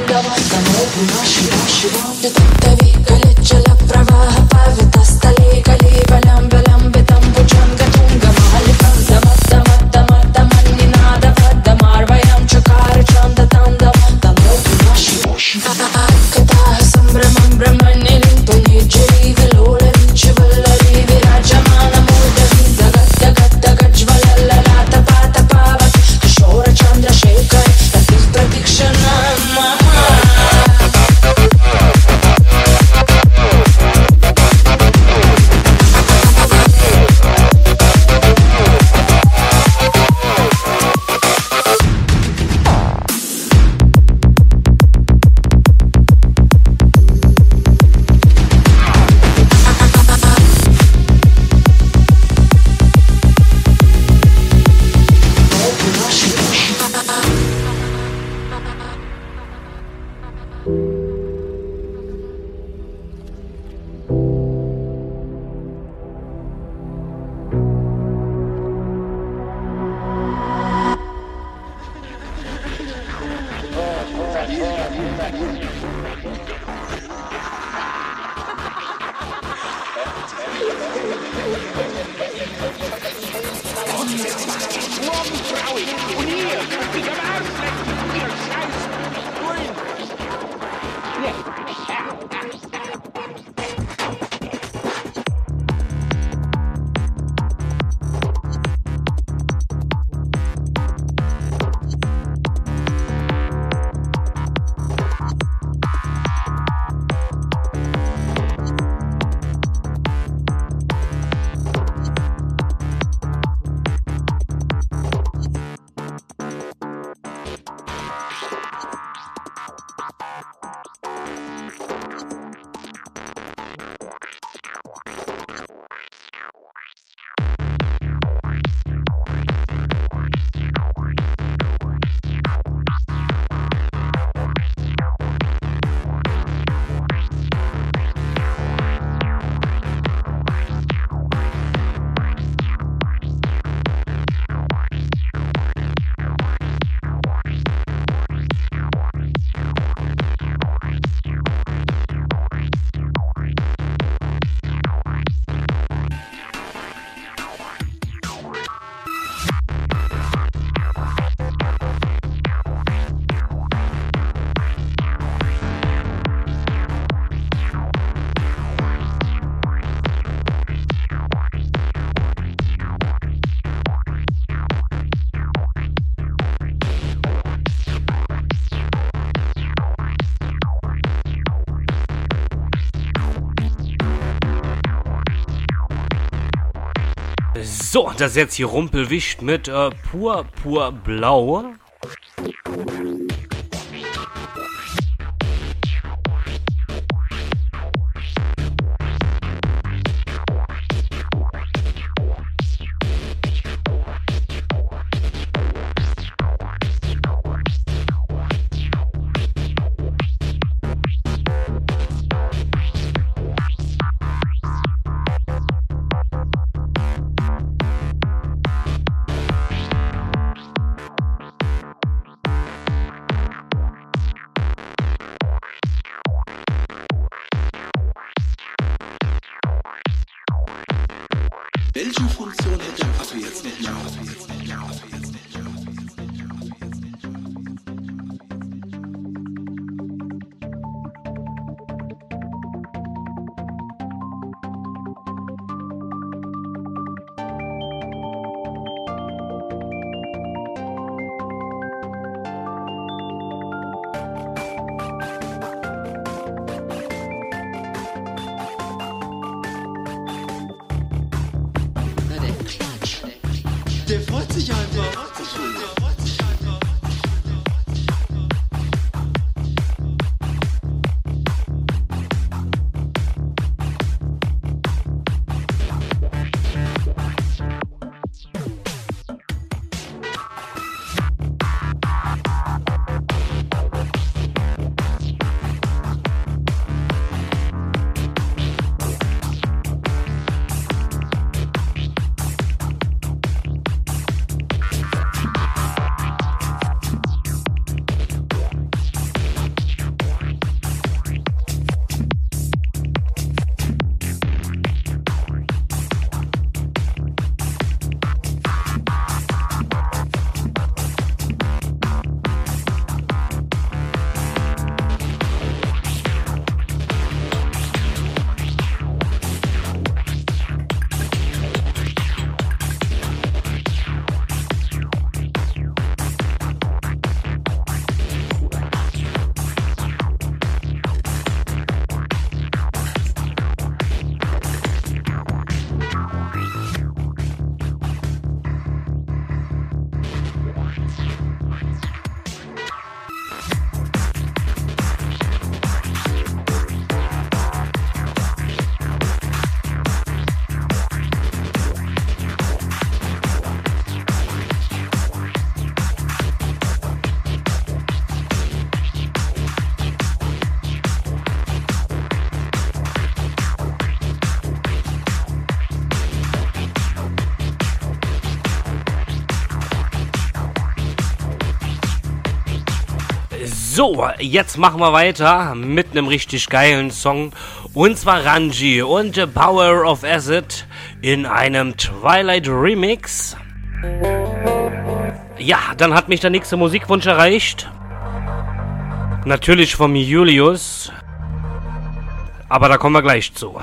गवीकलजलप्रवाह So, das ist jetzt hier Rumpelwicht mit äh, Pur Pur Blau. So, jetzt machen wir weiter mit einem richtig geilen Song. Und zwar Ranji und The Power of Acid in einem Twilight Remix. Ja, dann hat mich der nächste Musikwunsch erreicht. Natürlich vom Julius. Aber da kommen wir gleich zu.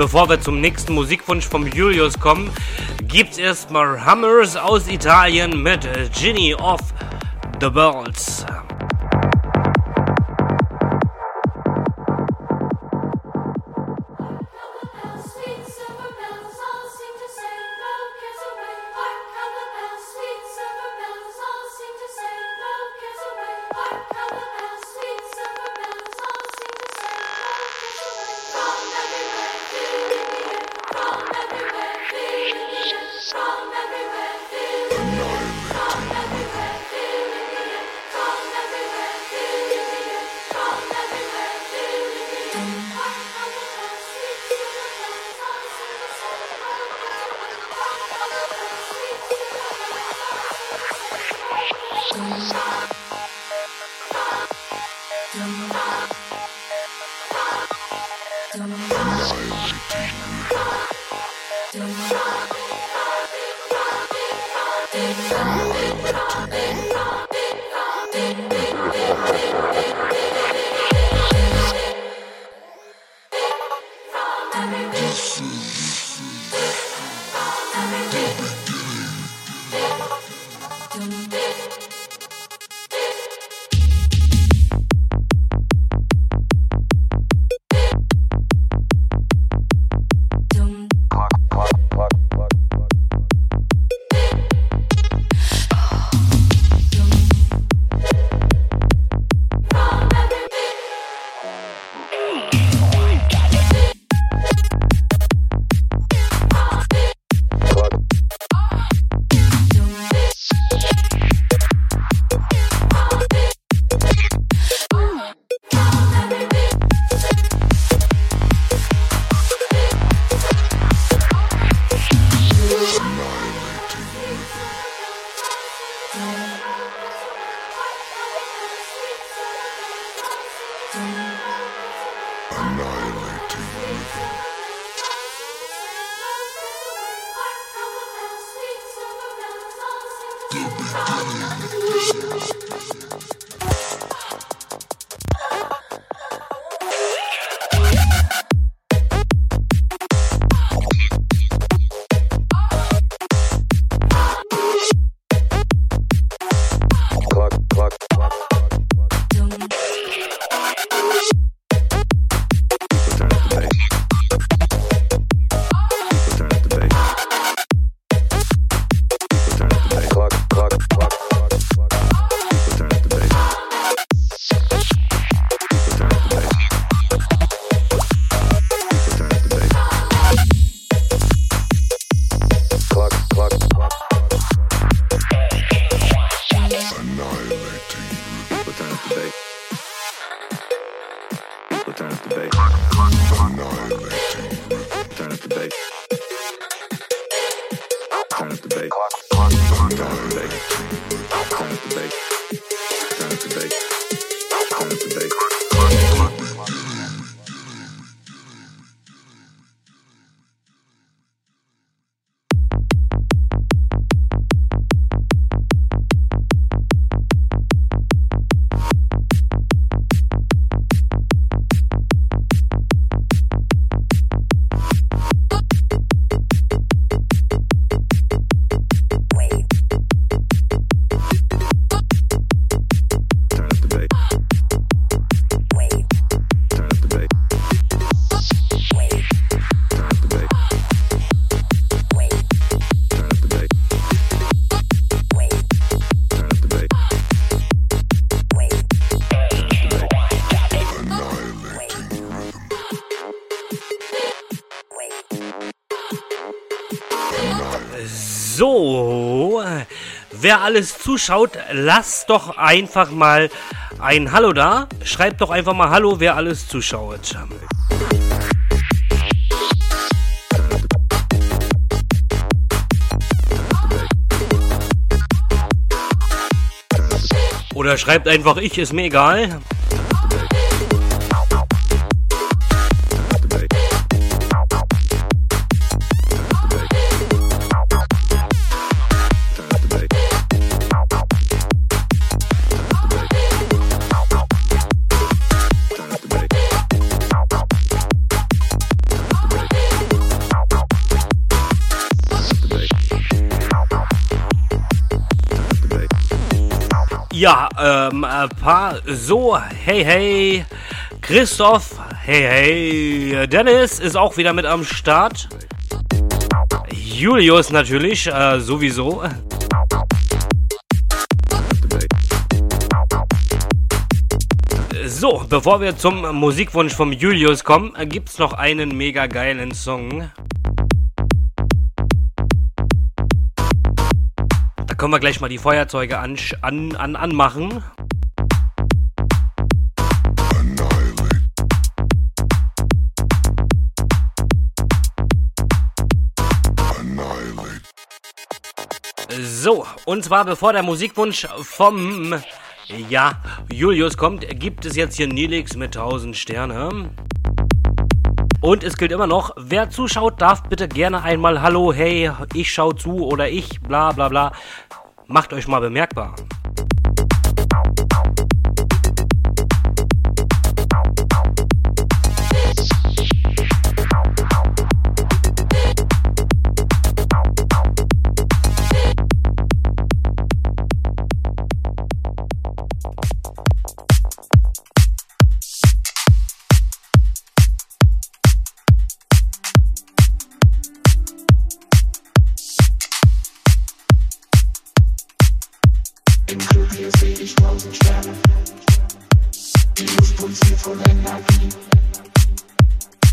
Bevor wir zum nächsten Musikwunsch vom Julius kommen, gibt's erstmal Hammers aus Italien mit Ginny of the Birds. Turn up the bass. Turn up the bass. Wer alles zuschaut, lasst doch einfach mal ein Hallo da. Schreibt doch einfach mal Hallo, wer alles zuschaut. Oder schreibt einfach ich, ist mir egal. Ähm, ein paar so, hey, hey, Christoph, hey, hey, Dennis ist auch wieder mit am Start. Julius natürlich, äh, sowieso. So, bevor wir zum Musikwunsch vom Julius kommen, gibt's noch einen mega geilen Song. Da können wir gleich mal die Feuerzeuge an, an, an, anmachen. So, und zwar bevor der Musikwunsch vom ja, Julius kommt, gibt es jetzt hier Nilix mit 1000 Sterne. Und es gilt immer noch, wer zuschaut, darf bitte gerne einmal Hallo, hey, ich schau zu oder ich, bla bla bla. Macht euch mal bemerkbar. voll Energie.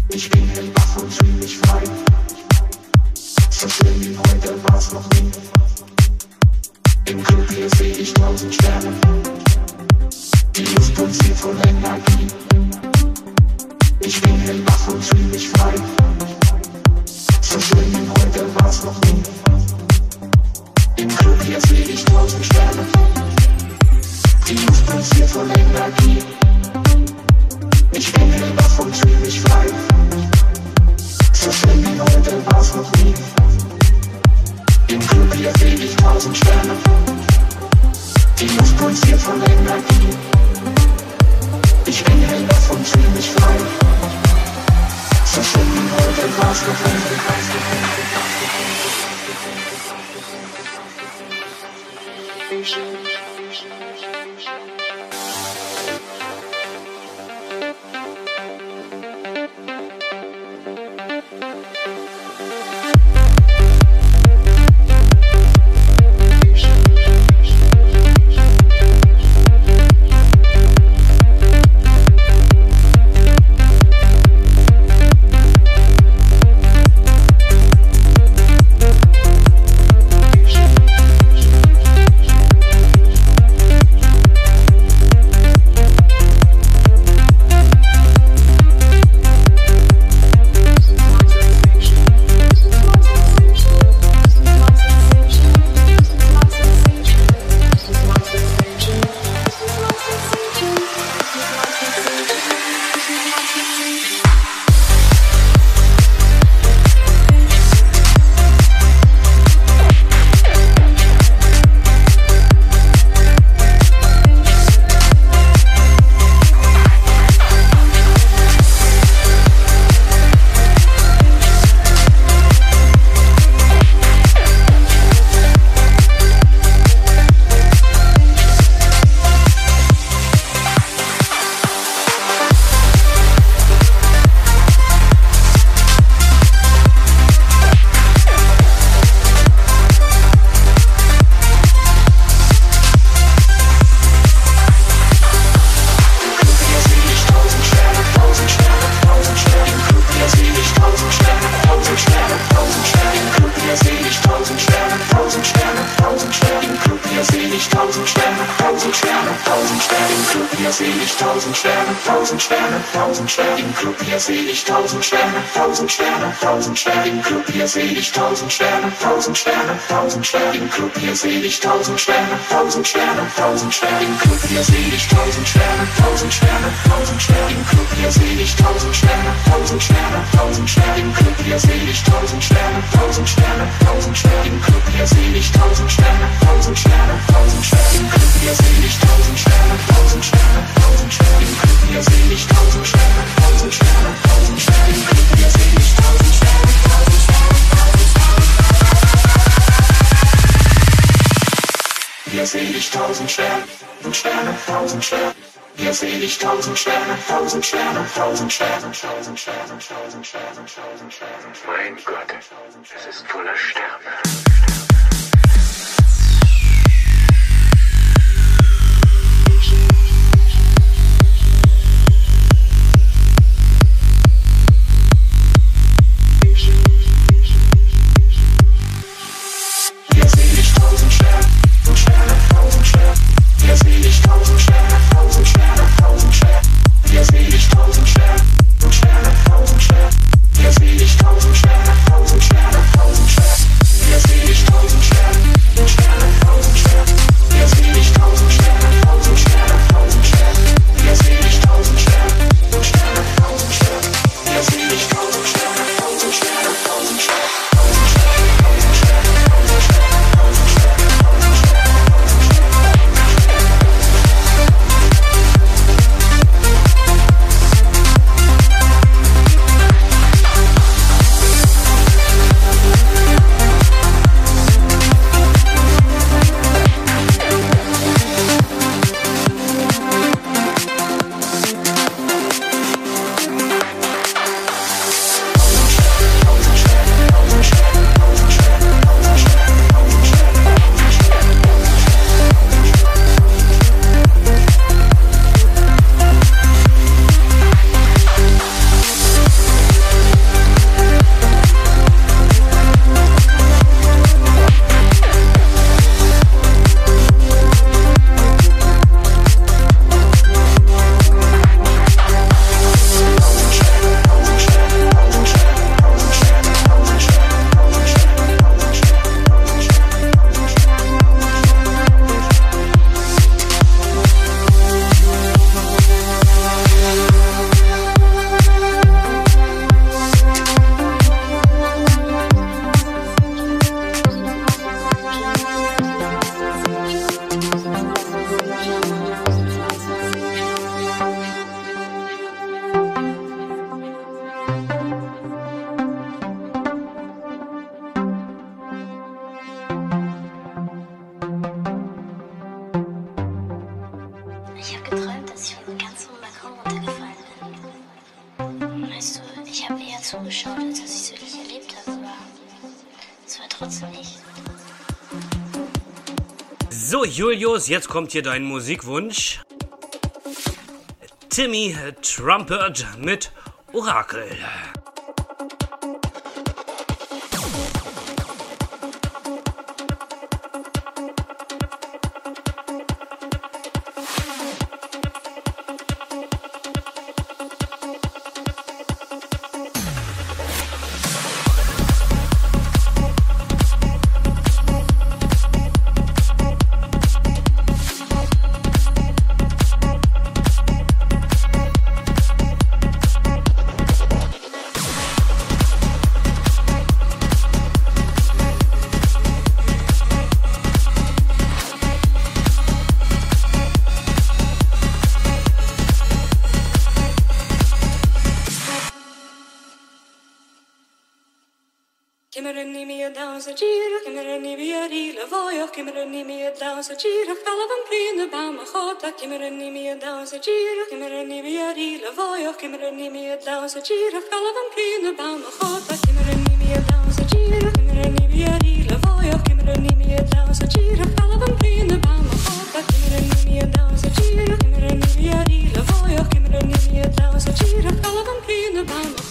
Ich bin hellwach und fühl mich frei. So schön wie heute war's noch nie. Im Club hier seh ich tausend Sterne. Die Luft pulsiert voll Energie. Ich bin hellwach und fühl mich frei. So schön wie heute war's noch nie. Im Club hier seh ich tausend Sterne. Die Luft pulsiert voll Energie. Ich bin in den frei. So schön heute war's noch nie. Im Club hier seh ich tausend Sterne. Die Luft pulsiert von Energie. Ich bin in den frei. So schön heute war's noch nie. tausend Sterne im Club, hier seh ich tausend Sterne, tausend Sterne, tausend Sterne im Club, hier seh ich tausend Sterne, tausend Sterne, tausend Sterne im Club, hier seh ich tausend Sterne, tausend Sterne, tausend Sterne im Club, hier seh ich tausend Sterne, tausend Sterne, tausend Sterne im Club, hier seh ich tausend Sterne, tausend Sterne, tausend Sterne im Club, hier seh ich tausend Sterne, tausend Sterne, tausend Sterne im Club, hier seh ich tausend Sterne, tausend Sterne, tausend Sternen könnten wir selig, tausend Sternen, tausend Sternen, tausend Sternen tausend Sternen, tausend Sternen, tausend Sternen. Tausend Sternen, tausend Sternen, tausend Sternen. Tausend Sternen, tausend Sternen, tausend Sternen, tausend Sternen, tausend Sternen, tausend Sternen. Mein Gott, es ist voller Sterne. Jetzt kommt hier dein Musikwunsch. Timmy Trumpet mit Orakel. mi down sa gira ke mer ni bi ari la voyo ke mer ni mi down sa gira kala van prinde ba ma khota ke mer ni mi down sa gira ke mer ni bi ari la voyo ke mer ni mi down sa gira kala van prinde ba ma khota ke ni mi down ke ni bi ari la voyo ke ni mi down van ba ma khota ke ni mi down ke ni bi ari la voyo ke ni mi down van ba ma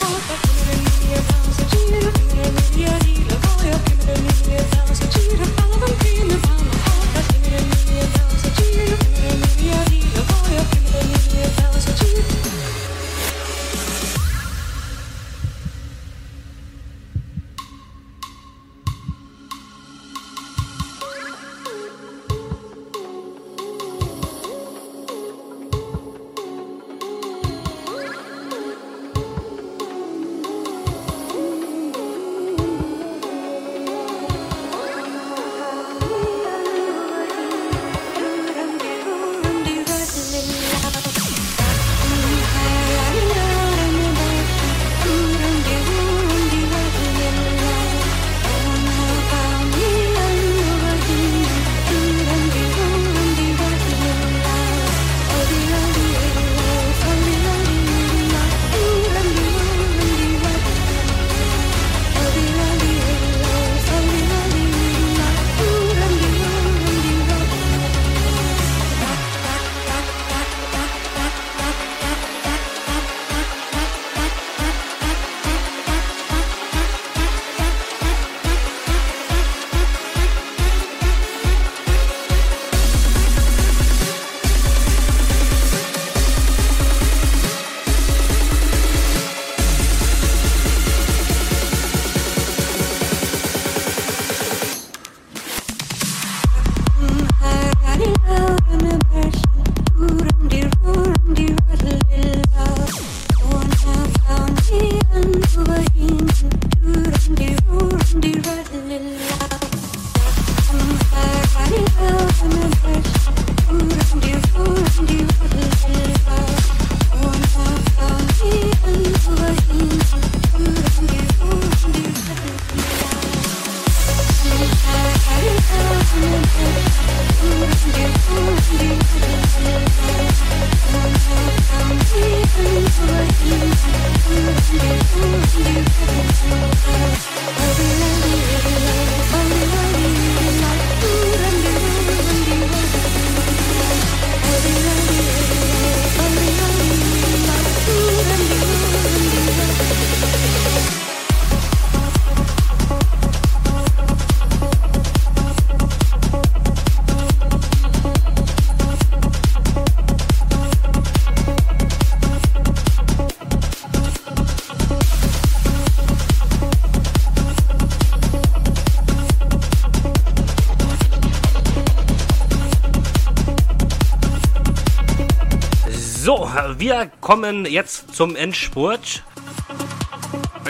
wir kommen jetzt zum Endspurt.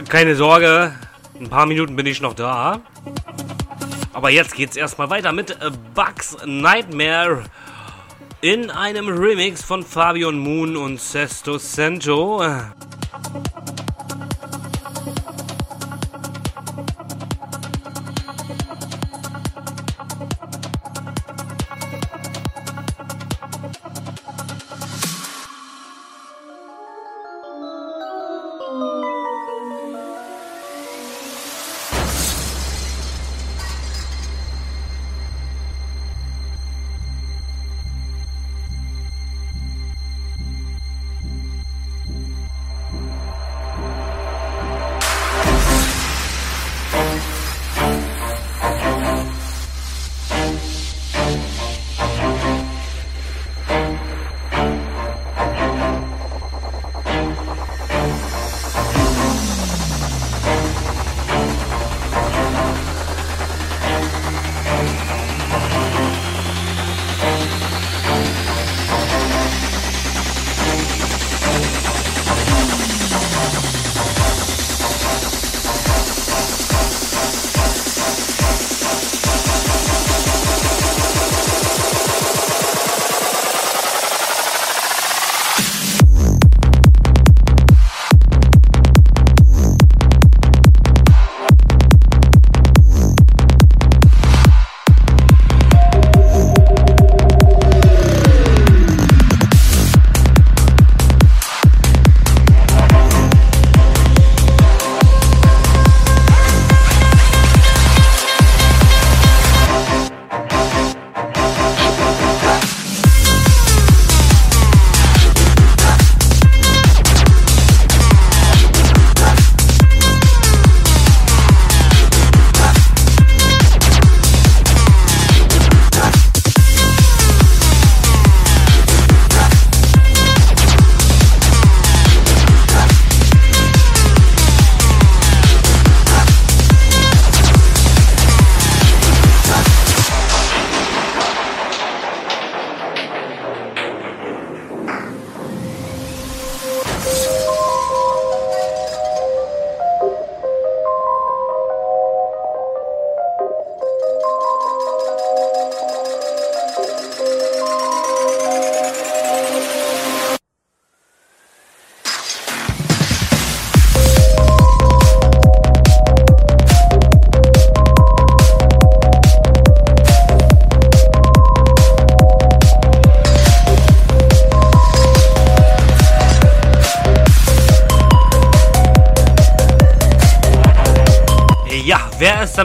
Keine Sorge, ein paar Minuten bin ich noch da. Aber jetzt geht's erstmal weiter mit Bugs Nightmare in einem Remix von Fabian Moon und Sesto Cento.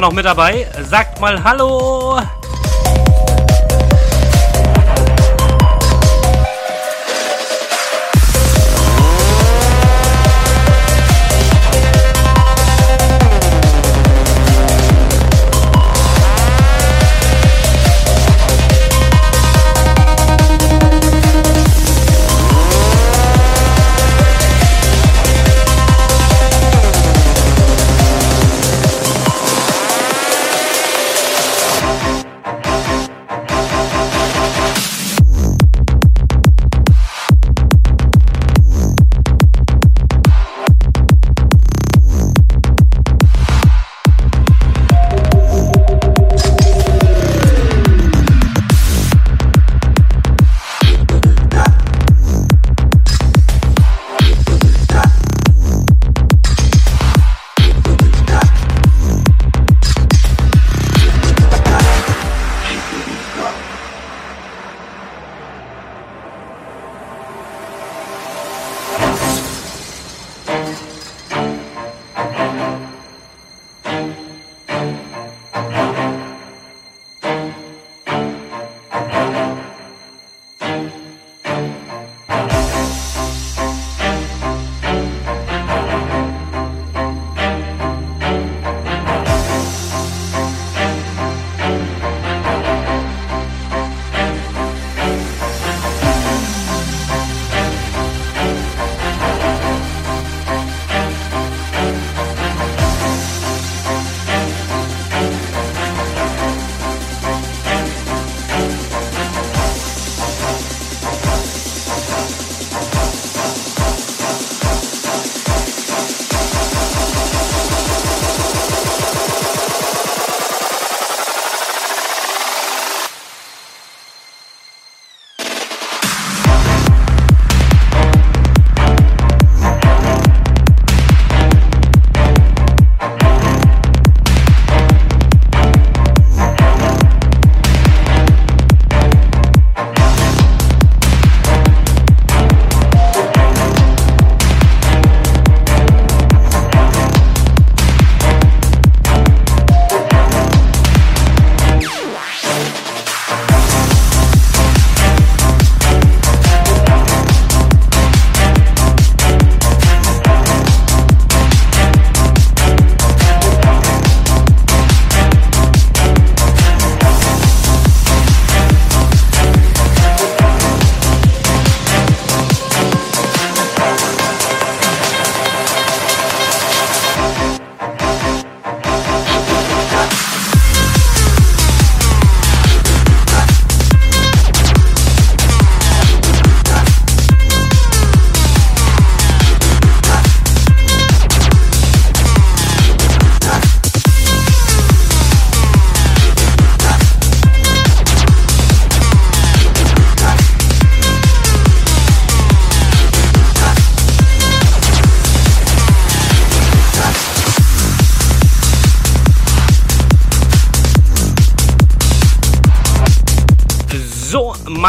Noch mit dabei? Sagt mal Hallo!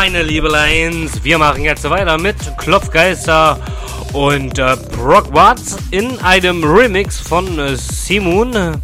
Meine Liebeleins, wir machen jetzt weiter mit Klopfgeister und äh, Brock Watts in einem Remix von äh, Simon.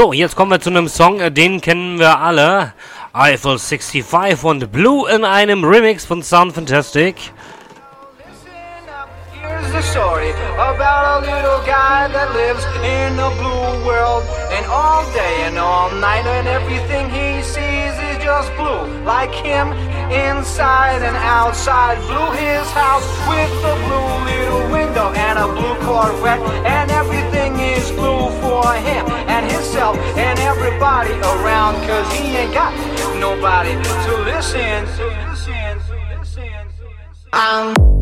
So, jetzt kommen wir zu einem Song, äh, den kennen wir alle. Eiffel 65 und Blue in einem Remix von Sound Fantastic. Story about a little guy that lives in a blue world. And all day and all night, and everything he sees is just blue. Like him, inside and outside. Blue his house with a blue little window and a blue Corvette. And everything blue for him and himself and everybody around. Cause he ain't got nobody to listen. To listen, to listen. I'm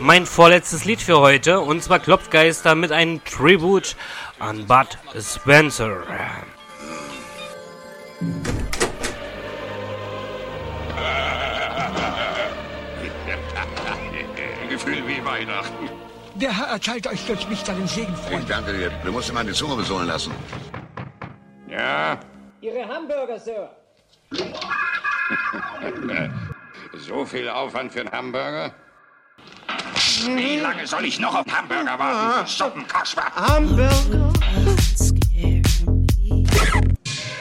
mein vorletztes Lied für heute. Und zwar Klopfgeister mit einem Tribute an Bud Spencer. Gefühl wie Weihnachten. Der Herr erteilt euch durch mich seinen Segen, Freund. Ich danke dir. Du musst dir meine Zunge besohlen lassen. Ja, Ihre Hamburger, Sir. so viel Aufwand für einen Hamburger? Wie lange soll ich noch auf Hamburger warten? Suppenkasper. Hamburger.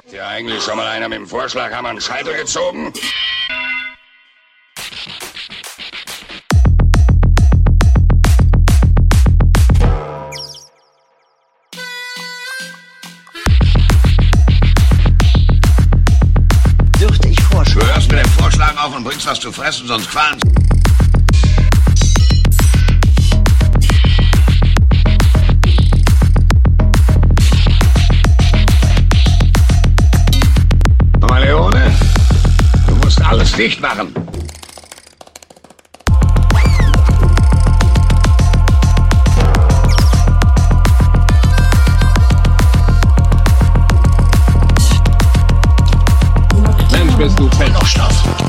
Ist ja eigentlich schon mal einer mit dem Vorschlaghammer einen Scheitel gezogen? Dürfte ich vorschlagen? Du hörst mit dem Vorschlagen auf und bringst was zu fressen, sonst qualmt. Alles dicht machen. Mensch, bist du fett.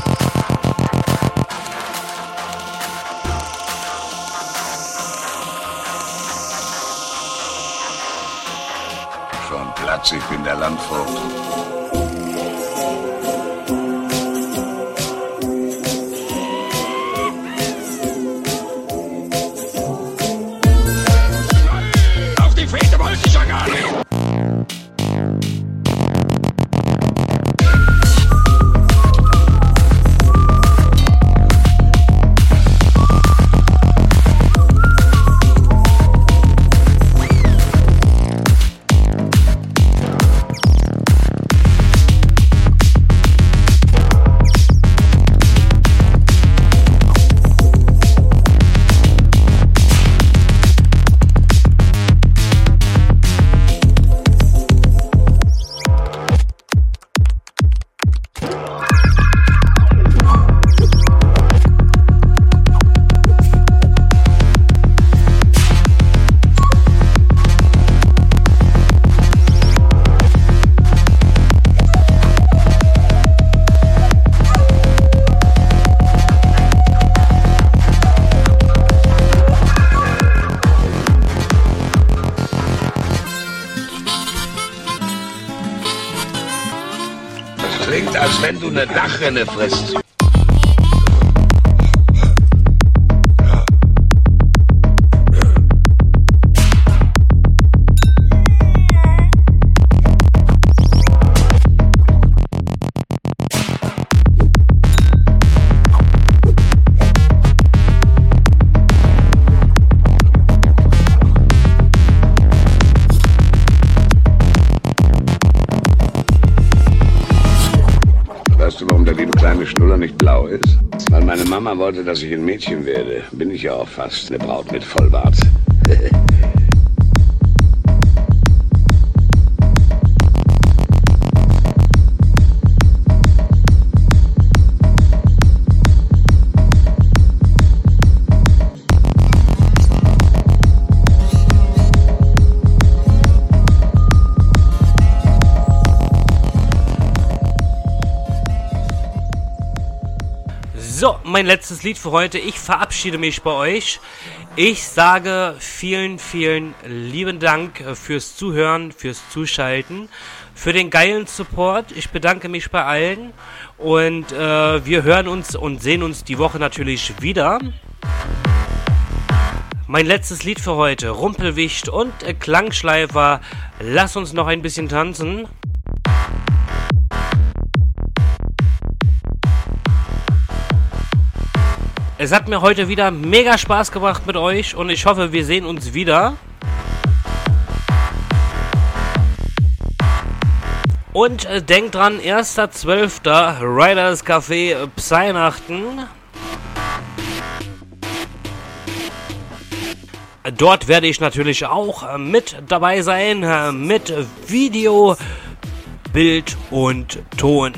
Du eine Dachrinne frisst. Mama wollte, dass ich ein Mädchen werde. Bin ich ja auch fast. Eine Braut mit Vollbart. Mein letztes Lied für heute. Ich verabschiede mich bei euch. Ich sage vielen, vielen lieben Dank äh, fürs Zuhören, fürs Zuschalten, für den geilen Support. Ich bedanke mich bei allen und äh, wir hören uns und sehen uns die Woche natürlich wieder. Mein letztes Lied für heute, Rumpelwicht und Klangschleifer. Lass uns noch ein bisschen tanzen. Es hat mir heute wieder mega Spaß gemacht mit euch und ich hoffe, wir sehen uns wieder. Und äh, denkt dran, 1.12. Riders Café äh, Pseinachten. Dort werde ich natürlich auch mit dabei sein, mit Video, Bild und Ton.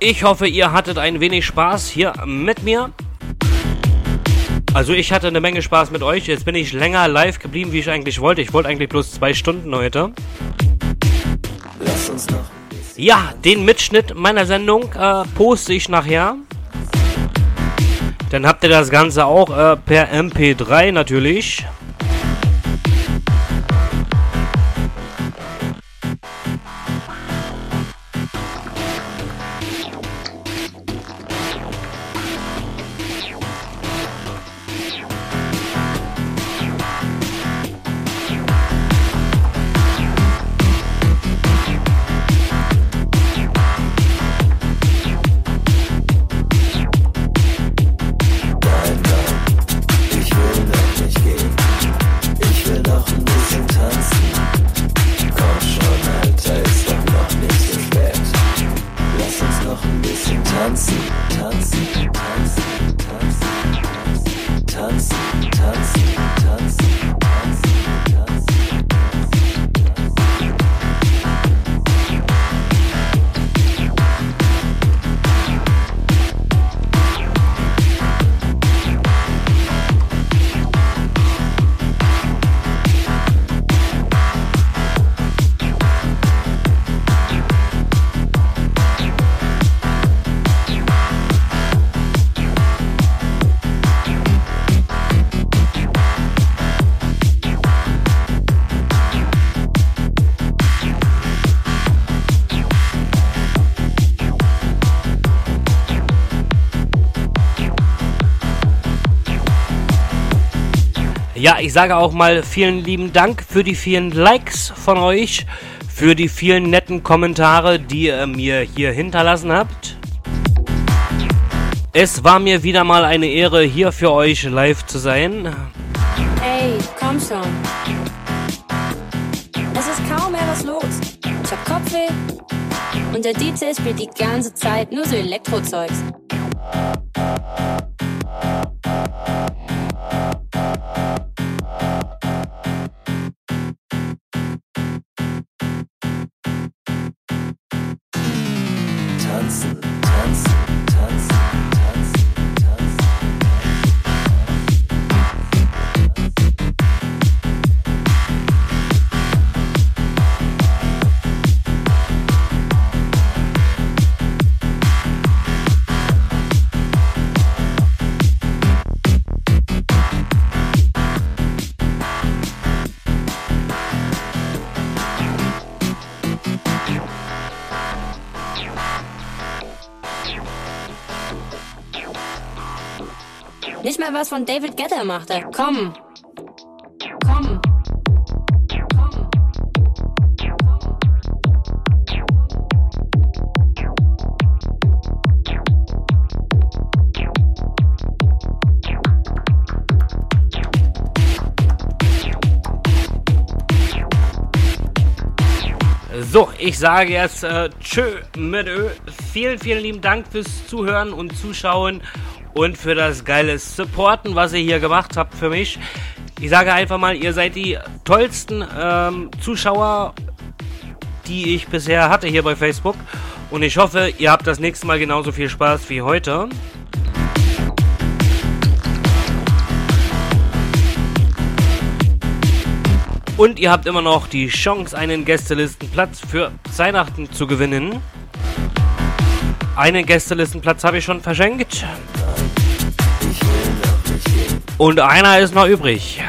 Ich hoffe, ihr hattet ein wenig Spaß hier mit mir. Also ich hatte eine Menge Spaß mit euch. Jetzt bin ich länger live geblieben, wie ich eigentlich wollte. Ich wollte eigentlich bloß zwei Stunden heute. Lass uns noch. Ja, den Mitschnitt meiner Sendung äh, poste ich nachher. Dann habt ihr das Ganze auch äh, per MP3 natürlich. Ich sage auch mal vielen lieben Dank für die vielen Likes von euch, für die vielen netten Kommentare, die ihr mir hier hinterlassen habt. Es war mir wieder mal eine Ehre, hier für euch live zu sein. Ey, komm schon. Es ist kaum mehr was los. Ich hab Kopfweh und der DJ spielt die ganze Zeit nur so Elektrozeugs. Mal was von David Guetta machte. Komm. Komm. So, ich sage jetzt äh, tschö mit Ö. Vielen, vielen lieben Dank fürs Zuhören und Zuschauen und für das geile Supporten, was ihr hier gemacht habt für mich. Ich sage einfach mal, ihr seid die tollsten ähm, Zuschauer, die ich bisher hatte hier bei Facebook. Und ich hoffe, ihr habt das nächste Mal genauso viel Spaß wie heute. Und ihr habt immer noch die Chance, einen Gästelistenplatz für Weihnachten zu gewinnen. Einen Gästelistenplatz habe ich schon verschenkt. Und einer ist noch übrig.